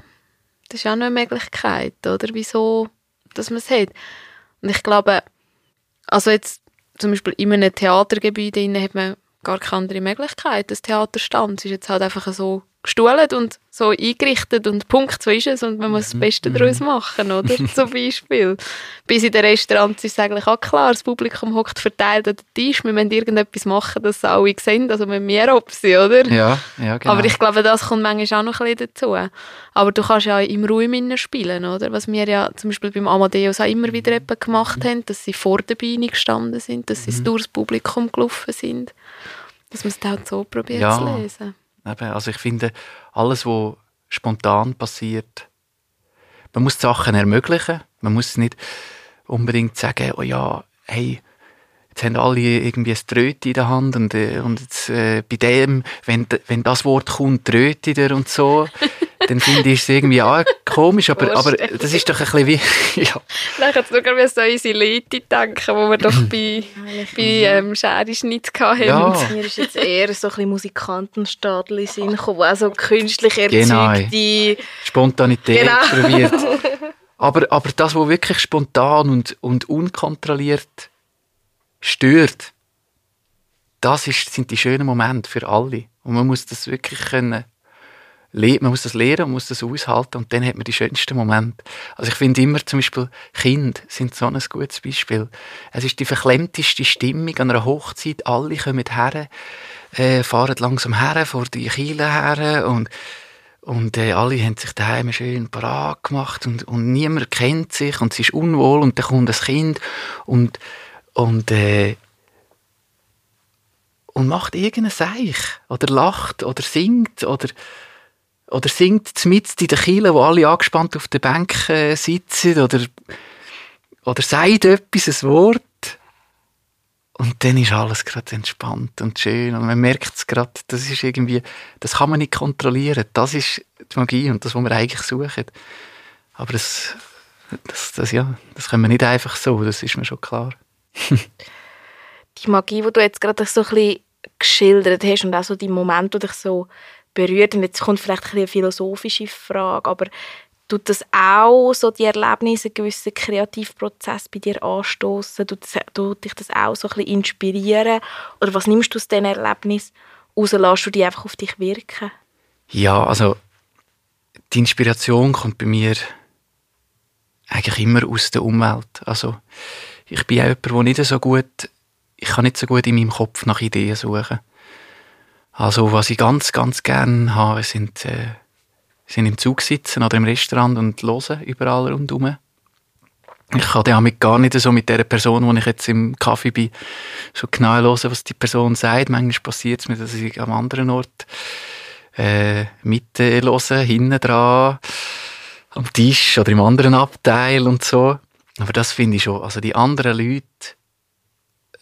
das ist auch eine Möglichkeit, oder? Wieso, dass man es hat. Und ich glaube, also jetzt zum Beispiel in einem Theatergebäude hat man gar keine andere Möglichkeit. Das Theaterstand ist jetzt halt einfach so gestuhlt und so eingerichtet und Punkt, so ist es und man muss das Beste mhm. daraus machen, oder? Zum Beispiel. Bis in den Restaurants ist es eigentlich auch klar, das Publikum hockt verteilt an den Tisch, wir müssen irgendetwas machen, dass es alle sehen, also wir mehr ob sie, oder? Ja, ja, genau. Aber ich glaube, das kommt manchmal auch noch ein bisschen dazu. Aber du kannst ja im Ruhm spielen, oder? Was wir ja zum Beispiel beim Amadeus auch immer wieder gemacht haben, dass sie vor der Bühne gestanden sind, dass sie mhm. durchs Publikum gelaufen sind. Dass man es halt so probiert ja. zu lesen. Eben, also ich finde, alles, was spontan passiert, man muss die Sachen ermöglichen. Man muss nicht unbedingt sagen, oh ja, hey, jetzt haben alle irgendwie ein Tröte in der Hand und, äh, und jetzt, äh, bei dem, wenn, wenn das Wort kommt, tröte der und so, dann finde ich es irgendwie auch komisch, aber, aber das ist doch ein bisschen wie... ja. Vielleicht jetzt sogar an so unsere Leute denken, wo wir doch bei, bei ähm, Scherenschnitt hatten. Ja. Mir ist jetzt eher so ein bisschen Musikantenstadel Sinn gekommen, auch so künstlich erzeugte... Genau. Spontanität genau. probiert. Aber, aber das, was wirklich spontan und, und unkontrolliert stört, das ist, sind die schönen Momente für alle. Und man muss das wirklich können man muss das lernen, man muss das aushalten und dann hat man die schönsten Momente. Also ich finde immer zum Beispiel, Kinder sind so ein gutes Beispiel. Es ist die verklemmteste Stimmung an einer Hochzeit, alle kommen her, äh, fahren langsam her, vor die Kiele her und und äh, alle haben sich daheim schön parat gemacht und, und niemand kennt sich und es ist unwohl und dann kommt das Kind und, und, äh, und macht irgendeinen Seich oder lacht oder singt oder oder singt mit in der Kille, wo alle angespannt auf der Bank äh, sitzen oder, oder sagt etwas, ein Wort. Und dann ist alles gerade entspannt und schön und man merkt es gerade, das ist irgendwie, das kann man nicht kontrollieren. Das ist die Magie und das, was wir eigentlich suchen. Aber das, das, das, ja, das können wir nicht einfach so, das ist mir schon klar. die Magie, die du jetzt gerade so ein bisschen geschildert hast und auch so die Momente, wo dich so berührt. Und jetzt kommt vielleicht eine philosophische Frage, aber tut das auch so die Erlebnisse, einen gewissen Kreativprozess bei dir anstoßen? Tut, tut dich das auch so ein bisschen inspirieren? Oder was nimmst du aus diesen Erlebnissen raus? Lässt du die einfach auf dich wirken? Ja, also die Inspiration kommt bei mir eigentlich immer aus der Umwelt. Also ich bin auch jemand, der nicht so gut, ich kann nicht so gut in meinem Kopf nach Ideen suchen. Also was ich ganz, ganz gerne habe, sind, äh, sind im Zug sitzen oder im Restaurant und hören überall rundherum. Ich kann damit gar nicht so mit der Person, wo ich jetzt im Kaffee bin, so genau hören, was die Person sagt. Manchmal passiert es mir, dass ich am anderen Ort äh, mit äh, hinten dran, am Tisch oder im anderen Abteil und so. Aber das finde ich schon, also die anderen Leute,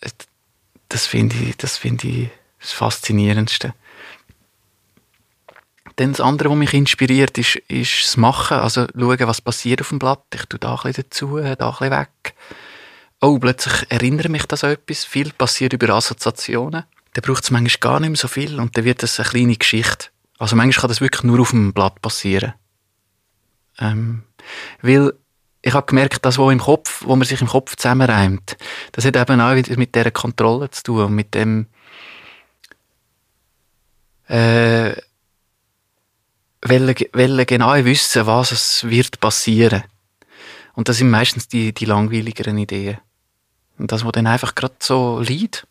äh, das finde ich, das finde ich das Faszinierendste. Dann das andere, was mich inspiriert, ist, ist das Machen. Also schauen, was passiert auf dem Blatt. Ich tue da ein bisschen dazu, da ein bisschen weg. Oh, plötzlich erinnere mich das an etwas. Viel passiert über Assoziationen. Dann braucht es manchmal gar nicht mehr so viel und dann wird das eine kleine Geschichte. Also manchmal kann das wirklich nur auf dem Blatt passieren. Ähm, weil ich habe gemerkt, das, wo, im Kopf, wo man sich im Kopf zusammenreimt, das hat eben auch mit dieser Kontrolle zu tun mit dem äh, wollen, wollen genau wissen, was es wird passieren. Und das sind meistens die, die langweiligeren Ideen. Und das, wo dann einfach gerade so liegt,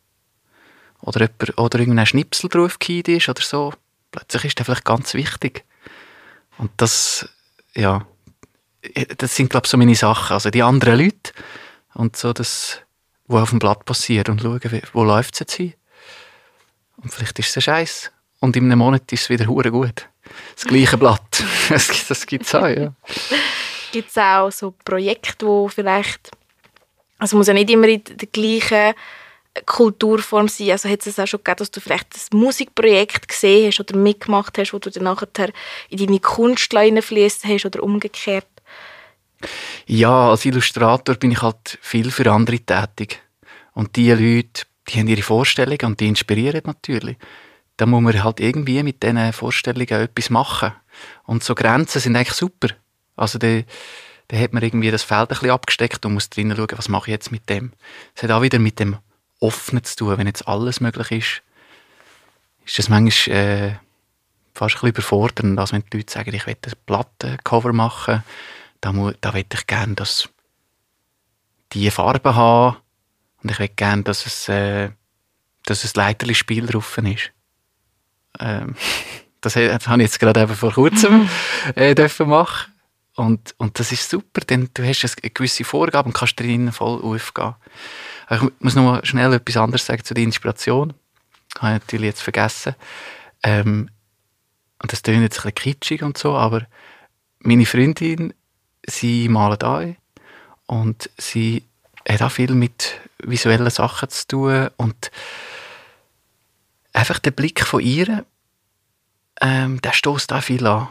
oder, jemand, oder irgendein Schnipsel drauf ist oder so, plötzlich ist der vielleicht ganz wichtig. Und das, ja, das sind, glaube ich, so meine Sachen. Also die anderen Leute und so das, was auf dem Blatt passiert und schauen, wo läuft es jetzt hin. Und vielleicht ist es ein Scheiß. Und in einem Monat ist es wieder hure gut. Das gleiche Blatt. Das, gibt es auch, ja. Gibt es auch so Projekte, wo vielleicht, also muss ja nicht immer in der gleichen Kulturform sein. Also hat es auch schon gegeben, dass du vielleicht ein Musikprojekt gesehen hast oder mitgemacht hast, wo du dann nachher in deine Kunst fließen hast oder umgekehrt? Ja, als Illustrator bin ich halt viel für andere tätig. Und die Leute, die haben ihre Vorstellungen und die inspirieren natürlich. Da muss man halt irgendwie mit diesen Vorstellungen etwas machen. Und so Grenzen sind eigentlich super. Also da, da hat man irgendwie das Feld ein bisschen abgesteckt und muss drinnen schauen, was mache ich jetzt mit dem. Es hat auch wieder mit dem Offenen zu tun. Wenn jetzt alles möglich ist, ist das manchmal äh, fast ein bisschen überfordernd, als wenn die Leute sagen, ich will ein Plattencover machen da, muss, da will ich gerne, dass die Farbe haben und ich will gerne, dass es, äh, dass es Leiterli-Spiel drauf ist. Ähm, das, habe ich jetzt gerade eben vor kurzem äh, dürfen machen. Und, und das ist super, denn du hast eine gewisse Vorgabe und kannst drinnen voll aufgehen. Ich muss noch mal schnell etwas anderes sagen zu der Inspiration. Das habe ich natürlich jetzt vergessen. Ähm, und das klingt jetzt ein bisschen kitschig und so, aber meine Freundin sie malen an und sie hat auch viel mit visuellen Sachen zu tun und einfach der Blick von ihr, ähm, der stößt auch viel an.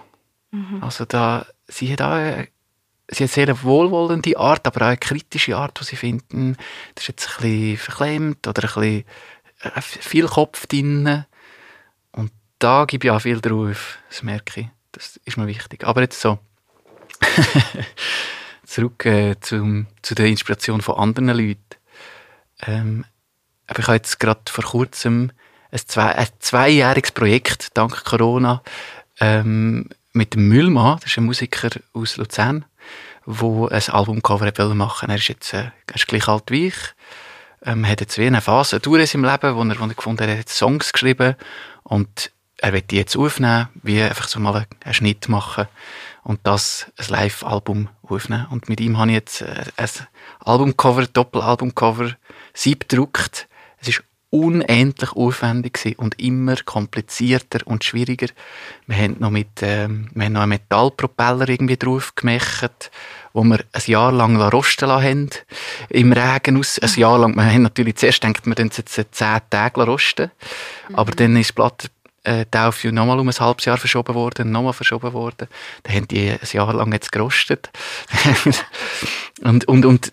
Mhm. Also da, sie hat auch eine, sie hat sehr eine wohlwollende Art, aber auch eine kritische Art, die sie finden, das ist jetzt ein bisschen verklemmt oder ein bisschen äh, viel Kopf drin. Und da gebe ich auch viel drauf, das merke ich. Das ist mir wichtig. Aber jetzt so, zurück äh, zum, zu der Inspiration von anderen Leuten. Ähm, aber ich habe jetzt gerade vor kurzem ein, zwei, ein zweijähriges Projekt, dank Corona, ähm, mit dem Müllmann, das ist ein Musiker aus Luzern, der ein Albumcover machen wollte. Er ist jetzt äh, ist gleich alt wie ich, ähm, hat jetzt wie eine Phase durch in seinem Leben, wo er, wo er gefunden hat, er hat Songs geschrieben und er wird die jetzt aufnehmen, wie einfach so mal einen Schnitt machen und das ein Live-Album aufnehmen. Und mit ihm habe ich jetzt äh, ein Albumcover, Doppelalbumcover, sieb gedruckt. Es ist unendlich aufwendig und immer komplizierter und schwieriger. Wir haben noch mit, ähm, wir haben noch einen Metallpropeller irgendwie drauf gemacht, wo wir ein Jahr lang rosten lassen haben. Im Regen aus, ein Jahr lang. Wir haben natürlich zuerst gedacht, wir dann jetzt zehn Tage rosten. Mhm. Aber dann ist die Platte äh, Taufe nochmal um ein halbes Jahr verschoben worden, nochmal verschoben worden. Da haben die ein Jahr lang jetzt gerostet. und, und, und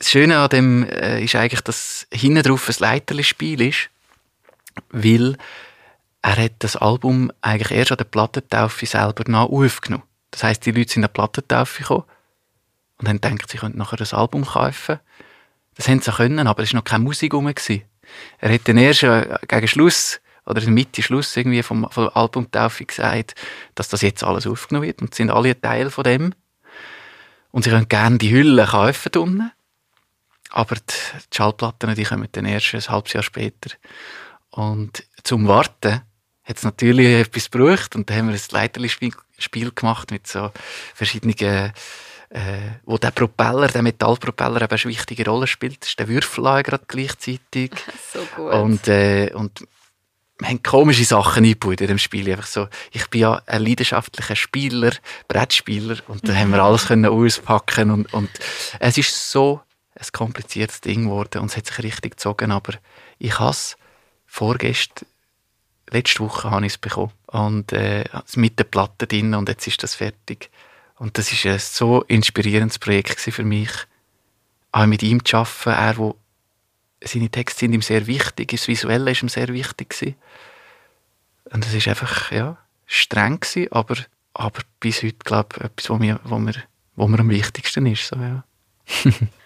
das Schöne an dem äh, ist eigentlich, dass hinten drauf ein Leiterli-Spiel ist, weil er hat das Album eigentlich erst an der Plattentaufe selber noch aufgenommen. Das heißt, die Leute sind an die Plattentaufe gekommen und haben gedacht, sie könnten nachher ein Album kaufen. Das haben sie können, aber es war noch keine Musik rum. Er hat dann erst äh, gegen Schluss oder Mitte Schluss irgendwie vom, vom Albumtaufe gesagt, dass das jetzt alles aufgenommen wird und sind alle Teil von dem. Und sie können gerne die Hülle kaufen unten. Aber die, die Schallplatten, die kommen dann erst ein halbes Jahr später. Und zum Warten hat es natürlich etwas gebraucht und dann haben wir ein Leiterli-Spiel gemacht mit so verschiedenen äh, wo der Propeller, der Metallpropeller eben eine wichtige Rolle spielt. Das ist der Würfel gerade gleichzeitig. so gut. Und, äh, und wir haben komische Sachen eingebaut in dem Spiel. Einfach so, ich bin ja ein leidenschaftlicher Spieler, Brettspieler, und da haben wir alles können auspacken und, und es ist so ein kompliziertes Ding geworden und es hat sich richtig gezogen, aber ich habe es vorgestern, letzte Woche habe ich es bekommen und äh, mit der Platte drin und jetzt ist das fertig. Und das ist ein so inspirierendes Projekt für mich, auch mit ihm zu arbeiten, er, wo seine Texte sind ihm sehr wichtig, das Visuelle ist ihm sehr wichtig gewesen. Und es ist einfach, ja, streng gewesen, aber, aber bis heute, glaube ich, etwas, wo mir, wo mir, wo mir am wichtigsten ist. So, ja.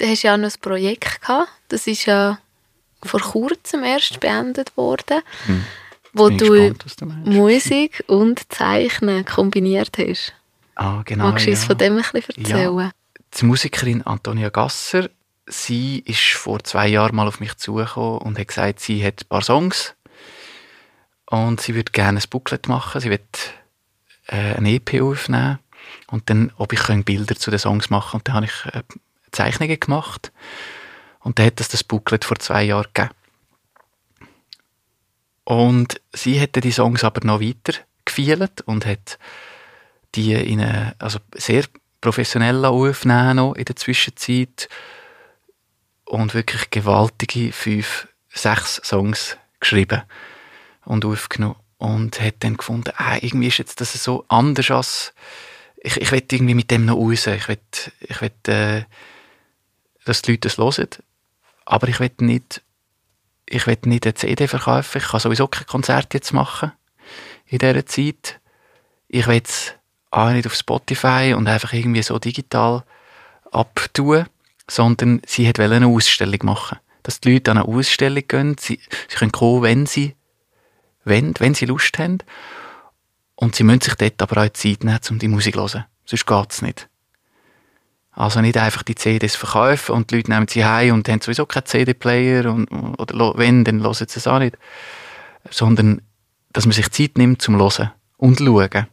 Du hast ja auch noch ein Projekt gehabt, das ist ja vor kurzem erst beendet worden, Hm. wo du gespannt, du. Musik und Zeichnen kombiniert hast. Ah, genau. Magst du uns ja. von dem ein bisschen erzählen? Die Musikerin Antonia Gasser, sie ist vor zwei Jahren mal auf mich zugekommen und hat gesagt, sie hat ein paar Songs und sie würde gerne ein Booklet machen. Sie wird äh, ein EP aufnehmen und dann, ob ich Bilder zu den Songs machen Und dann habe ich äh, Zeichnungen gemacht und dann hat es das Booklet vor zwei Jahren gegeben. Und sie hätte die Songs aber noch weiter gefielt und hat die in eine, also sehr professionell aufnehmen noch in der Zwischenzeit und wirklich gewaltige fünf, sechs Songs geschrieben und aufgenommen und hat dann gefunden, ah, irgendwie ist jetzt das so anders als ich, ich will irgendwie mit dem noch raus. Ich will, ich will äh, dass die Leute das hören, aber ich will nicht ich will nicht eine CD verkaufen. Ich kann sowieso kein Konzert jetzt machen in dieser Zeit. Ich will es auch nicht auf Spotify und einfach irgendwie so digital abtun, sondern sie hat eine Ausstellung machen. Dass die Leute an eine Ausstellung gehen, sie, sie können kommen, wenn sie wollen, wenn sie Lust haben. Und sie müssen sich dort aber auch Zeit nehmen, um die Musik zu hören. Sonst geht es nicht. Also nicht einfach die CDs verkaufen und die Leute nehmen sie heim und haben sowieso keinen CD-Player und, oder wenn, dann hören sie es auch nicht. Sondern, dass man sich Zeit nimmt zum Hören und Schauen.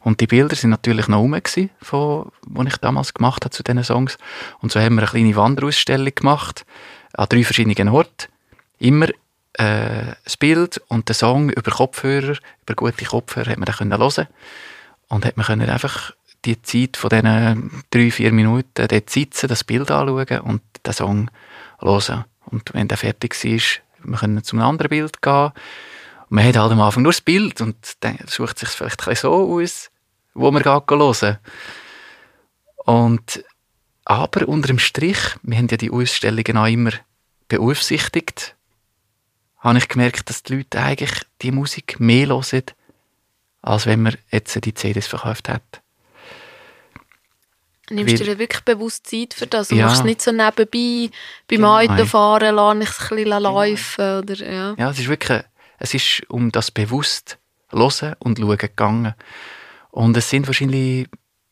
Und die Bilder sind natürlich noch rum, von, die ich damals gemacht habe zu diesen Songs. Und so haben wir eine kleine Wanderausstellung gemacht, an drei verschiedenen Orten. Immer äh, das Bild und der Song über Kopfhörer, über gute Kopfhörer, hat man dann können hören Und hat man einfach die Zeit von diesen drei, vier Minuten dort sitzen, das Bild anschauen und den Song hören. Und wenn der fertig war, wir können zum anderen Bild gehen. Und man hat halt am Anfang nur das Bild und dann sucht sich vielleicht ein so aus, wo man geht hören. Und aber unter dem Strich, wir haben ja die Ausstellungen auch immer beaufsichtigt, habe ich gemerkt, dass die Leute eigentlich die Musik mehr hören, als wenn man jetzt die CDs verkauft hat. Nimmst du dir wirklich bewusst Zeit für das? Und Ja. machst es nicht so nebenbei, beim Genau. Autofahren, lasse ich es ein bisschen laufen, oder, ja. Ja, es ist wirklich, es ist um das bewusst hören und schauen gegangen. Und es sind wahrscheinlich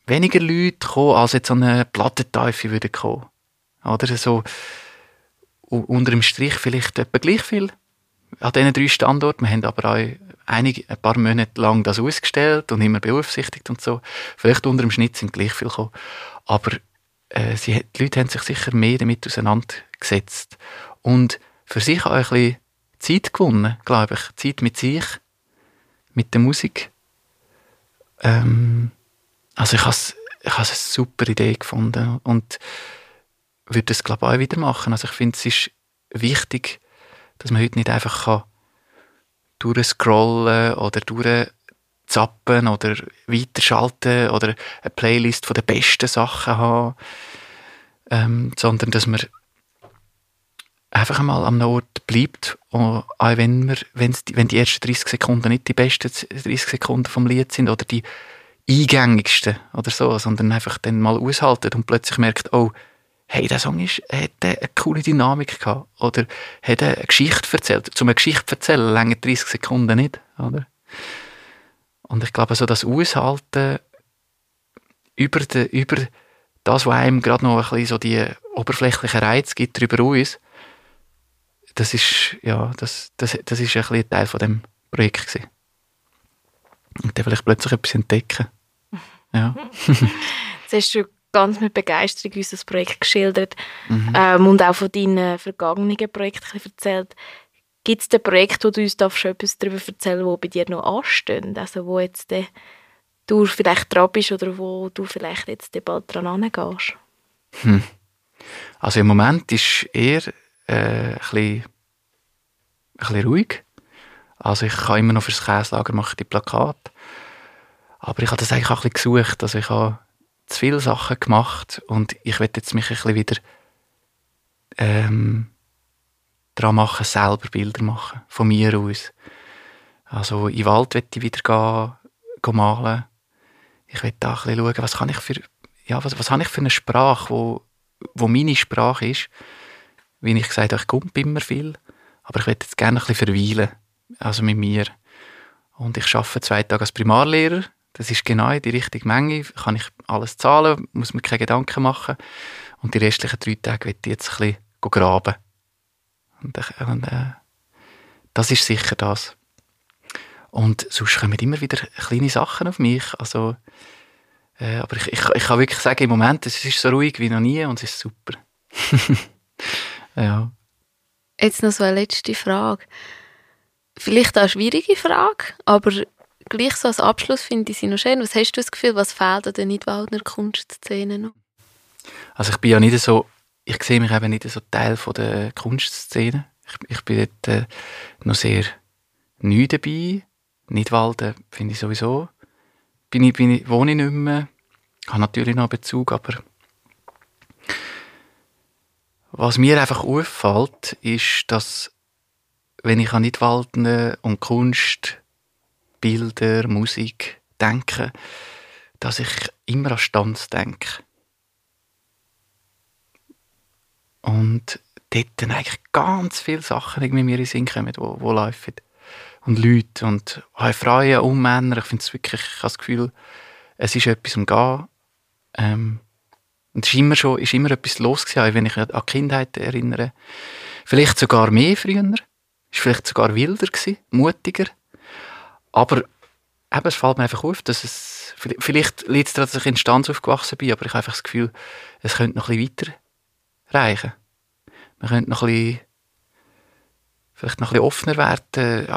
weniger Leute gekommen, als jetzt an eine Plattenteufel würden kommen. Oder so, unter dem Strich vielleicht etwa gleich viel an diesen drei Standorten. Wir haben aber auch einige, ein paar Monate lang das ausgestellt und immer beaufsichtigt und so. Vielleicht unter dem Schnitt sind gleich viel gekommen. Aber äh, sie, die Leute haben sich sicher mehr damit auseinandergesetzt. Und für sich auch ein bisschen Zeit gewonnen, glaube ich. Zeit mit sich, mit der Musik. Ähm, also ich habe es ich eine super Idee gefunden und würde es glaube ich auch wieder machen. Also ich finde es ist wichtig, dass man heute nicht einfach kann durchscrollen oder durchzappen oder weiterschalten oder eine Playlist von den besten Sachen haben, ähm, sondern dass man einfach einmal am Ort bleibt, auch wenn, wir, wenn die ersten 30 Sekunden nicht die besten 30 Sekunden vom Lied sind oder die eingängigsten oder so, sondern einfach dann mal aushalten und plötzlich merkt, oh, hey, der Song ist, hat eine coole Dynamik gehabt oder hat eine Geschichte erzählt. Zum eine Geschichte erzählen länger 30 Sekunden nicht, oder? Und ich glaube, so das Aushalten über, de, über das, was einem gerade noch ein bisschen so die oberflächlichen Reiz gibt, darüber aus, das ist, ja, das, das, das ist ein ein Teil von dem Projekt gewesen. Und dann vielleicht plötzlich etwas entdecken. Ja. Jetzt hast du ganz mit Begeisterung unser Projekt geschildert Mhm. ähm, und auch von deinen vergangenen Projekten ein erzählt. Gibt es denn Projekte, wo du uns darfst, etwas darüber erzählen die bei dir noch anstehen? Also wo jetzt äh, du vielleicht dran bist oder wo du vielleicht jetzt bald dran angehst? Also im Moment ist eher äh, ein, bisschen, ein bisschen ruhig. Also ich kann immer noch fürs Käslager machen die Plakate. Aber ich habe das eigentlich auch ein bisschen gesucht. Also ich habe zu viele Sachen gemacht und ich will jetzt mich ein bisschen wieder ähm, dran machen, selber Bilder machen, von mir aus. Also in den Wald will ich wieder gehen, gehen malen. Ich will da ein bisschen schauen, was kann ich für ja, was, was habe ich für eine Sprache, wo, wo meine Sprache ist? Wie ich gesagt habe, ich komme immer viel, aber ich möchte jetzt gerne ein bisschen verweilen, also mit mir. Und ich arbeite zwei Tage als Primarlehrer, das ist genau die richtige Menge, kann ich alles zahlen, muss mir keine Gedanken machen. Und die restlichen drei Tage möchte ich jetzt ein bisschen graben. Und, und äh, das ist sicher das. Und sonst kommen immer wieder kleine Sachen auf mich. Also, äh, aber ich, ich, ich kann wirklich sagen, im Moment es ist so ruhig wie noch nie und es ist super. ja. Jetzt noch so eine letzte Frage. Vielleicht eine schwierige Frage, aber gleich so als Abschluss finde ich sie noch schön. Was hast du das Gefühl, was fehlt an der Nidwaldner Kunstszene noch? Also ich bin ja nicht so, ich sehe mich eben nicht so Teil von der Kunstszene. Ich, ich bin dort äh, noch sehr neu dabei. Nidwalden finde ich sowieso. Bin ich, bin ich, wohne ich nicht mehr. Habe natürlich noch Bezug, aber was mir einfach auffällt, ist, dass wenn ich an Nidwalden und Kunst, Bilder, Musik denke, dass ich immer an Stanz denke. Und dort dann eigentlich ganz viele Sachen irgendwie mir in den Sinn kommen, die, die laufen und Leute und auch Frauen und Männer. Ich finde es wirklich, ich habe das Gefühl, es ist etwas Gehen. Ähm, und es ist immer, schon, ist immer etwas los gewesen, wenn ich an die Kindheit erinnere. Vielleicht sogar mehr früher. Ist vielleicht sogar wilder gewesen, mutiger. Aber eben, es fällt mir einfach auf, dass es, vielleicht liegt es daran, dass ich in Stanz aufgewachsen bin, aber ich habe einfach das Gefühl, es könnte noch bisschen weiter reichen. Man könnte noch bisschen vielleicht noch bisschen offener werden,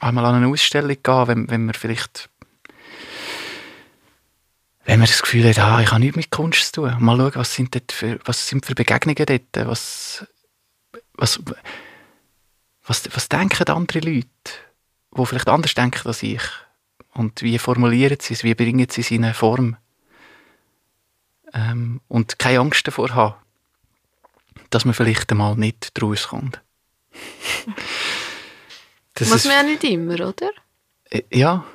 einmal an eine Ausstellung gehen, wenn, wenn man vielleicht wenn man das Gefühl hat, ah, ich habe nichts mit Kunst zu tun. Mal schauen, was sind, dort für, was sind für Begegnungen dort, was, was, was, was denken andere Leute, die vielleicht anders denken als ich. Und wie formulieren sie es, wie bringen sie es in eine Form. Ähm, und keine Angst davor haben dass man vielleicht einmal nicht daraus kommt. Das muss man ja nicht immer, oder? Ja.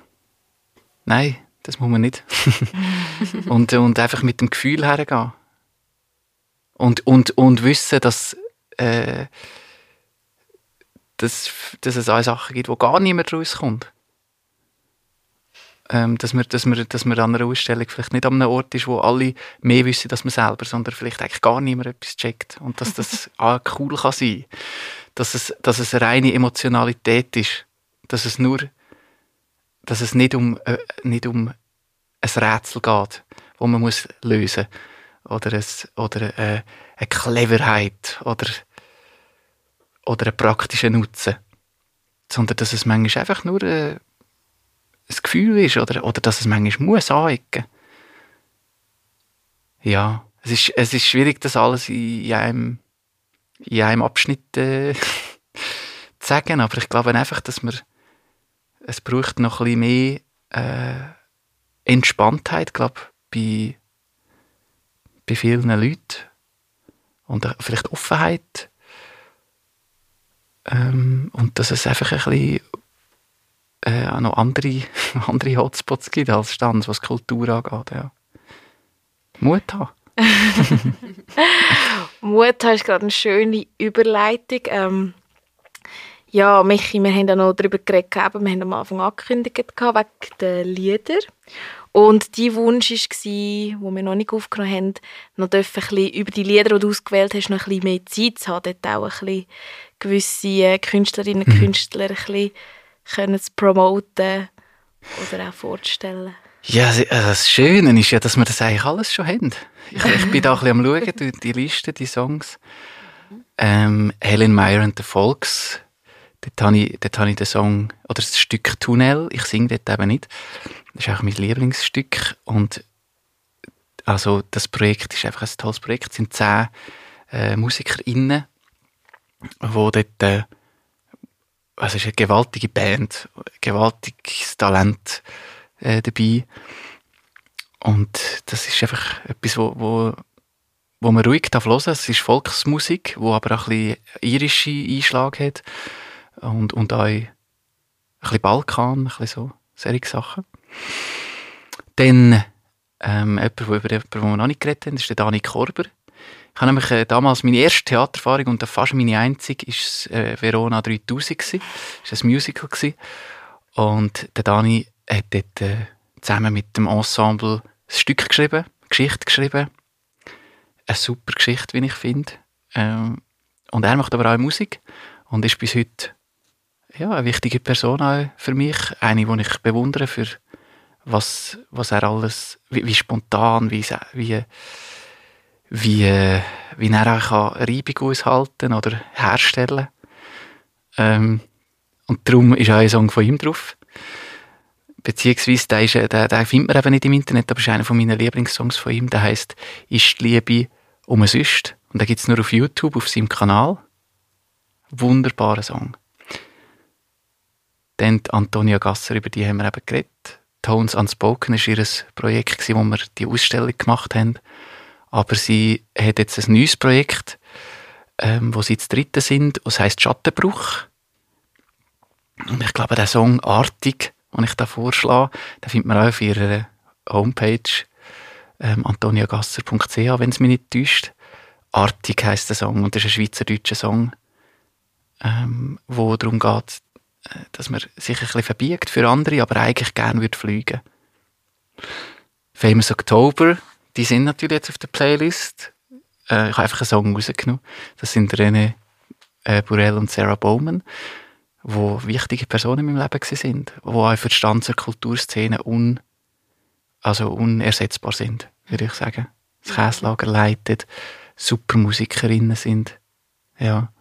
Nein, das muss man nicht. und, und einfach mit dem Gefühl hergehen. Und, und, und wissen, dass, äh, dass, dass es auch Sachen gibt, wo gar niemand rauskommt ähm, dass, man, dass, man, dass man an einer Ausstellung vielleicht nicht an einem Ort ist, wo alle mehr wissen als man selber, sondern vielleicht eigentlich gar niemand etwas checkt. Und dass das auch cool kann sein dass es, dass es eine reine Emotionalität ist. Dass es nur, dass es nicht um, äh, nicht um ein Rätsel geht, wo man muss lösen oder, ein, oder äh, eine Cleverheit oder, oder einen praktischen Nutzen. Sondern dass es manchmal einfach nur äh, ein Gefühl ist oder, oder dass es manchmal muss anecken. Ja, es ist, es ist schwierig, das alles in einem, in einem Abschnitt äh, zu sagen, aber ich glaube einfach, dass man es braucht noch ein bisschen mehr äh, Entspanntheit, glaube bei, bei vielen Leuten und vielleicht Offenheit ähm, und dass es einfach ein bisschen äh, auch noch andere, andere Hotspots gibt als Stanz, was Kultur angeht. Ja. Mut haben. Mut haben ist gerade eine schöne Überleitung. Ähm, ja, Michi, wir haben ja noch darüber geredet, wir haben am Anfang angekündigt wegen der Lieder. Und dein Wunsch war, wo wir noch nicht aufgenommen haben, noch ein bisschen über die Lieder, die du ausgewählt hast, noch ein bisschen mehr Zeit zu haben, dort auch ein bisschen gewisse Künstlerinnen und mhm. Künstler ein bisschen können zu promoten oder auch vorzustellen? Ja, also das Schöne ist ja, dass wir das eigentlich alles schon haben. Ich, ich bin da ein bisschen am Schauen, durch die Liste, die Songs. Ähm, Helen Meyer and the Folks, dort habe, ich, dort habe ich den Song, oder das Stück Tunnel, ich singe dort eben nicht. Das ist auch mein Lieblingsstück und also das Projekt ist einfach ein tolles Projekt. Es sind zehn äh, MusikerInnen, die dort äh, also es ist eine gewaltige Band, gewaltiges Talent äh, dabei. Und das ist einfach etwas, wo, wo, wo man ruhig darf hören Es ist Volksmusik, wo aber auch ein bisschen irische Einschlag hat. Und, und auch ein bisschen Balkan, ein bisschen so, solche Sachen. Dann Ähm, jemand, über jemanden, den wir noch nicht geredet haben, ist der Dani Korber. Ich habe nämlich äh, damals meine erste Theatererfahrung und fast meine einzige ist äh, Verona 3000 gsi. Das war ein Musical. Und der Dani hat dort äh, zusammen mit dem Ensemble ein Stück geschrieben, eine Geschichte geschrieben. Eine super Geschichte, wie ich finde. Ähm, und er macht aber auch Musik und ist bis heute ja, eine wichtige Person für mich. Eine, die ich bewundere für was, was er alles, wie, wie spontan, wie, wie, wie, wie er auch Reibung aushalten oder herstellen ähm, Und darum ist auch ein Song von ihm drauf. Beziehungsweise, der, ist, der, der findet man eben nicht im Internet, aber ist einer von meinen Lieblingssongs von ihm. Der heißt «Ist die Liebe umsonst?» Und den gibt es nur auf YouTube, auf seinem Kanal. Wunderbarer Song. Dann Antonia Gasser, über die haben wir eben geredet. Tones Unspoken war ihr Projekt, wo wir die Ausstellung gemacht haben. Aber sie hat jetzt ein neues Projekt, ähm, wo sie zu dritten sind. Das heisst Schattenbruch. Und ich glaube, der Song Artig, den ich da vorschlage, den findet man auch auf ihrer Homepage ähm, antoniagasser.ch, wenn es mich nicht täuscht. Artig heisst der Song und das ist ein schweizerdeutscher Song, ähm, wo darum geht, äh, dass man sich ein bisschen verbiegt für andere, aber eigentlich gerne würde fliegen. Famous October, die sind natürlich jetzt auf der Playlist. Äh, ich habe einfach einen Song rausgenommen. Das sind René äh, Burrell und Sarah Bowman, wo wichtige Personen in meinem Leben sind, wo auch für die Stanzer Kulturszene un, also unersetzbar sind, würde ich sagen. Das Käslager leitet, super Musikerinnen sind. Ja.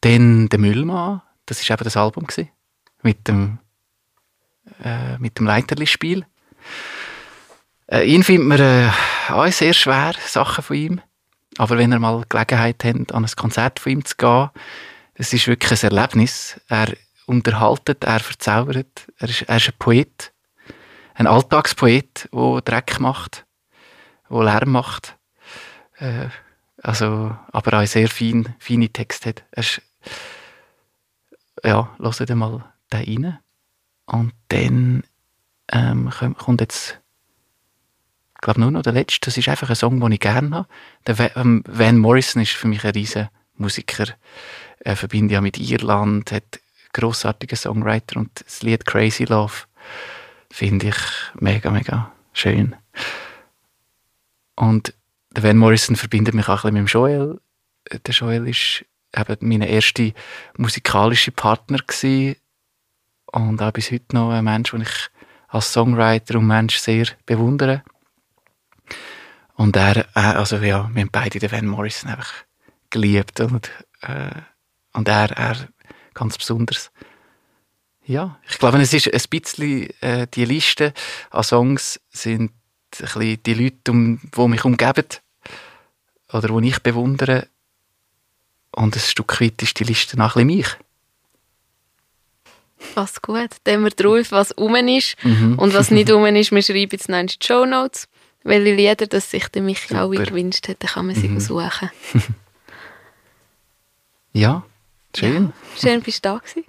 Dann der Müllmann, das war eben das Album gewesen, mit dem, äh, dem Leiterli-Spiel. Äh, ihn findet man äh, auch sehr schwer, Sachen von ihm. Aber wenn ihr mal Gelegenheit habt, an ein Konzert von ihm zu gehen, das ist wirklich ein Erlebnis. Er unterhaltet, er verzaubert, er ist, er ist ein Poet. Ein Alltagspoet, der Dreck macht, der Lärm macht. Äh, also, aber auch sehr fein, feine Texte hat. Er ist, ja, hört mal da rein. Und dann ähm, kommt jetzt, glaube nur noch der letzte. Das ist einfach ein Song, den ich gerne habe. Der ähm, Van Morrison ist für mich ein riesen Musiker. Er verbindet ja mit Irland, hat grossartige Songwriter und das Lied Crazy Love finde ich mega, mega schön. Und der Van Morrison verbindet mich auch ein bisschen mit dem Joel. Der Joel ist eben mein erster musikalischer Partner gewesen. und auch bis heute noch ein Mensch, den ich als Songwriter und Mensch sehr bewundere. Und er, äh, also ja, wir haben beide den Van Morrison einfach geliebt und, äh, und er, er ganz besonders. Ja, ich glaube, es ist ein bisschen, äh, die Liste an Songs sind ein bisschen die Leute, um, die mich umgeben oder die ich bewundere, und ein Stück weit ist die Liste nach ein mich. Passt gut. Dann wir drauf, was um ist mhm. und was nicht um ist. Wir schreiben jetzt in die Show Notes, welche Lieder das sich der Michi auch gewünscht hat. Dann kann man sie mhm. aussuchen. ja, schön. Ja, schön, bist du da gewesen.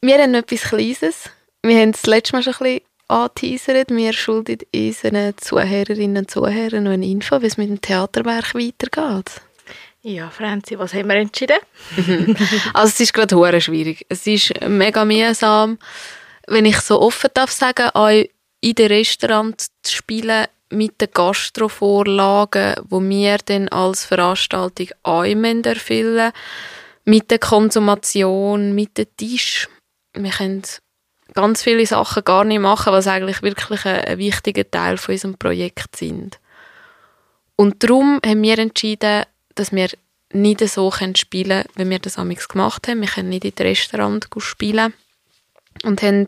Wir haben etwas Kleines. Wir haben das letzte Mal schon ein bisschen angeteasert. Wir schulden unseren Zuhörerinnen und Zuhörern noch eine Info, wie es mit dem Theaterwerk weitergeht. Ja, Franzi, was haben wir entschieden? also es ist gerade hure schwierig. Es ist mega mühsam, wenn ich so offen darf sagen, auch in den Restaurant zu spielen mit den Gastrovorlagen, wo wir dann als Veranstaltung auch erfüllen mit der Konsumation, mit dem Tisch. Wir können ganz viele Sachen gar nicht machen, was eigentlich wirklich ein, wichtiger Teil von unserem Projekt sind. Und darum haben wir entschieden, dass wir nicht so spielen können, wie wir das amigs gemacht haben. Wir können nicht in Restaurant spielen. Und haben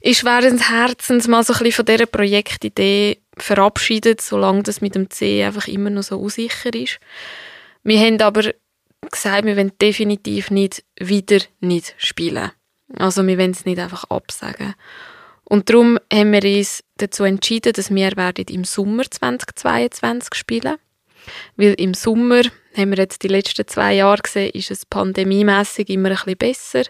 ist schweren Herzens mal so ein bisschen von dieser Projektidee verabschiedet, solange das mit dem C einfach immer noch so unsicher ist. Wir haben aber gesagt, wir wollen definitiv nicht wieder nicht spielen. Also wir wollen es nicht einfach absagen. Und darum haben wir uns dazu entschieden, dass wir werden im Sommer 2022 spielen weil im Sommer, haben wir jetzt die letzten zwei Jahre gesehen, ist es pandemiemässig immer ein bisschen besser.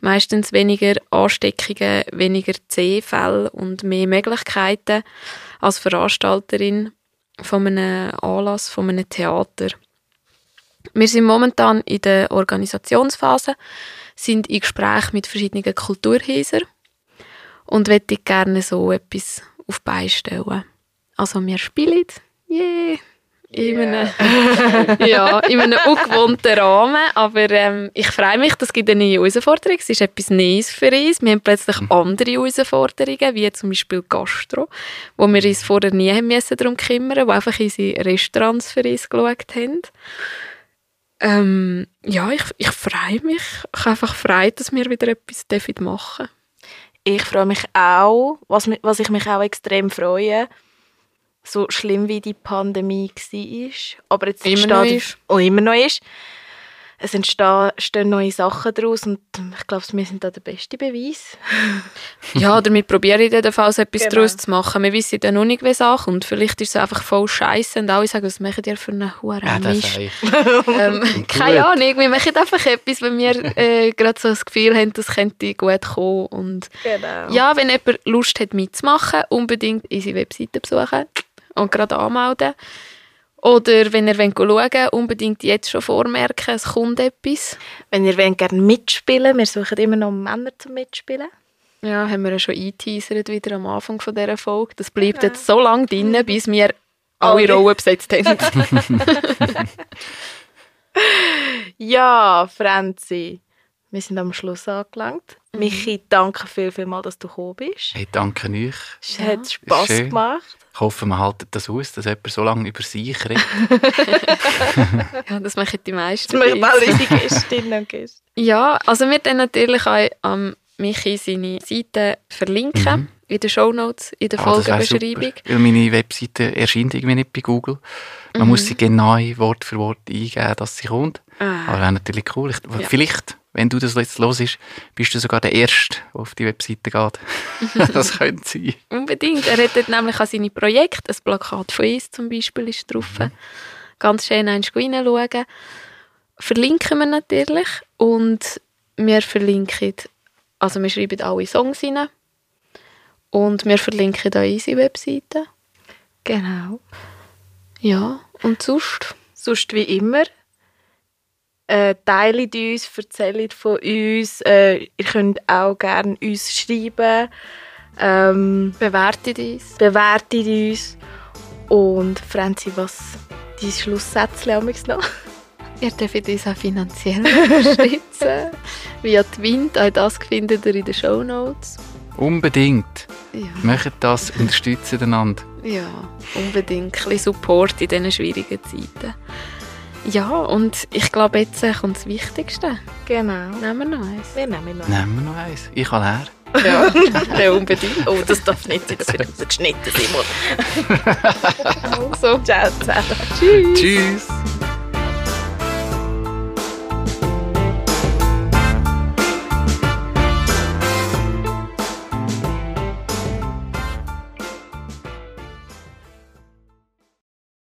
Meistens weniger Ansteckungen, weniger C-Fälle und mehr Möglichkeiten als Veranstalterin von einem Anlass, von einem Theater. Wir sind momentan in der Organisationsphase, sind in Gespräch mit verschiedenen Kulturhäusern und möchte gerne so etwas auf beistellen. Also wir spielen, yeah, in einem, ja, in einem ungewohnten Rahmen, aber ähm, ich freue mich, das gibt eine neue Herausforderung, es ist etwas Neues für uns, wir haben plötzlich mhm. andere Herausforderungen, wie zum Beispiel Gastro, wo wir uns vorher nie haben müssen darum kümmern, wo einfach unsere Restaurants für uns geschaut haben. Ähm, ja, ich, ich freue mich, ich habe einfach Freude, dass wir wieder etwas machen dürfen. Ich freue mich auch, was, was ich mich auch extrem freue, so schlimm wie die Pandemie war, aber jetzt immer noch ist. Und immer noch ist. Es entstehen neue Sachen daraus und ich glaube, wir sind da der beste Beweis. ja, oder wir probieren in jedem Fall etwas genau. daraus zu machen. Wir wissen dann noch nicht, wie es ankommt. Vielleicht ist es einfach voll scheiße und alle sagen, was machen die für einen Huren ja, ähm, Keine Ahnung, wir machen einfach etwas, wenn wir äh, gerade so das Gefühl haben, das könnte gut kommen. Und genau. ja, wenn jemand Lust hat mitzumachen, unbedingt unsere Webseite besuchen und gerade anmelden. Oder wenn ihr schauen wollt, unbedingt jetzt schon vormerken, es kommt etwas. Wenn ihr gerne mitspielen wir suchen immer noch Männer zum Mitspielen. Ja, haben wir ja schon eingeteasert wieder am Anfang von dieser Folge. Das bleibt ja. jetzt so lange drin, bis wir alle Rollen besetzt haben. ja, Franzi, wir sind am Schluss angelangt. Mhm. Michi, danke viel, viel mal, dass du gekommen bist. Hey, danke euch. Es hat Spass gemacht. Ich hoffe, man haltet das aus, dass jemand so lange über sich redet. ja, das machen die meisten. Das machen alle unsere Gästinnen und Gäste. Ja, also wir dann natürlich auch am Michi seine Seite verlinken. Mhm. In den Shownotes, in der ah, Folgenbeschreibung. Weil meine Webseite erscheint irgendwie nicht bei Google. Man mhm. muss sie genau Wort für Wort eingeben, dass sie kommt. Ah. Aber wäre natürlich cool. Ich, ja. Vielleicht wenn du das jetzt los ist, bist du sogar der Erste, der auf die Webseite geht. das könnte sein. Unbedingt. Er hat dort nämlich an seine Projekte, ein Plakat von uns zum Beispiel ist drauf. Mhm. Ganz schön einmal reinschauen. Verlinken wir natürlich und wir verlinken, also wir schreiben alle Songs rein und wir verlinken auch unsere Webseite. Genau. Ja, und sonst? Sonst wie immer äh, teilt uns, erzählt von uns. Äh, ihr könnt auch gerne uns schreiben. Ähm, bewertet uns. Bewertet uns. Und Franzi, was dein Schlusssätzchen noch? Ihr dürft uns auch finanziell unterstützen. Via Twint, auch das findet ihr in den Show Notes. Unbedingt. Ja. Macht das, unterstützen einander. Ja, unbedingt. Ein bisschen Support in diesen schwierigen Zeiten. Ja, und ich glaube, jetzt kommt das Wichtigste. Genau. Nehmen wir noch eins. Wir nehmen noch eins. Nehmen wir noch eins. Ich kann leer. Ja, ja unbedingt. Oh, das darf nicht sein, das wird geschnitten, Simon. also, ciao zusammen. Tschüss. Tschüss.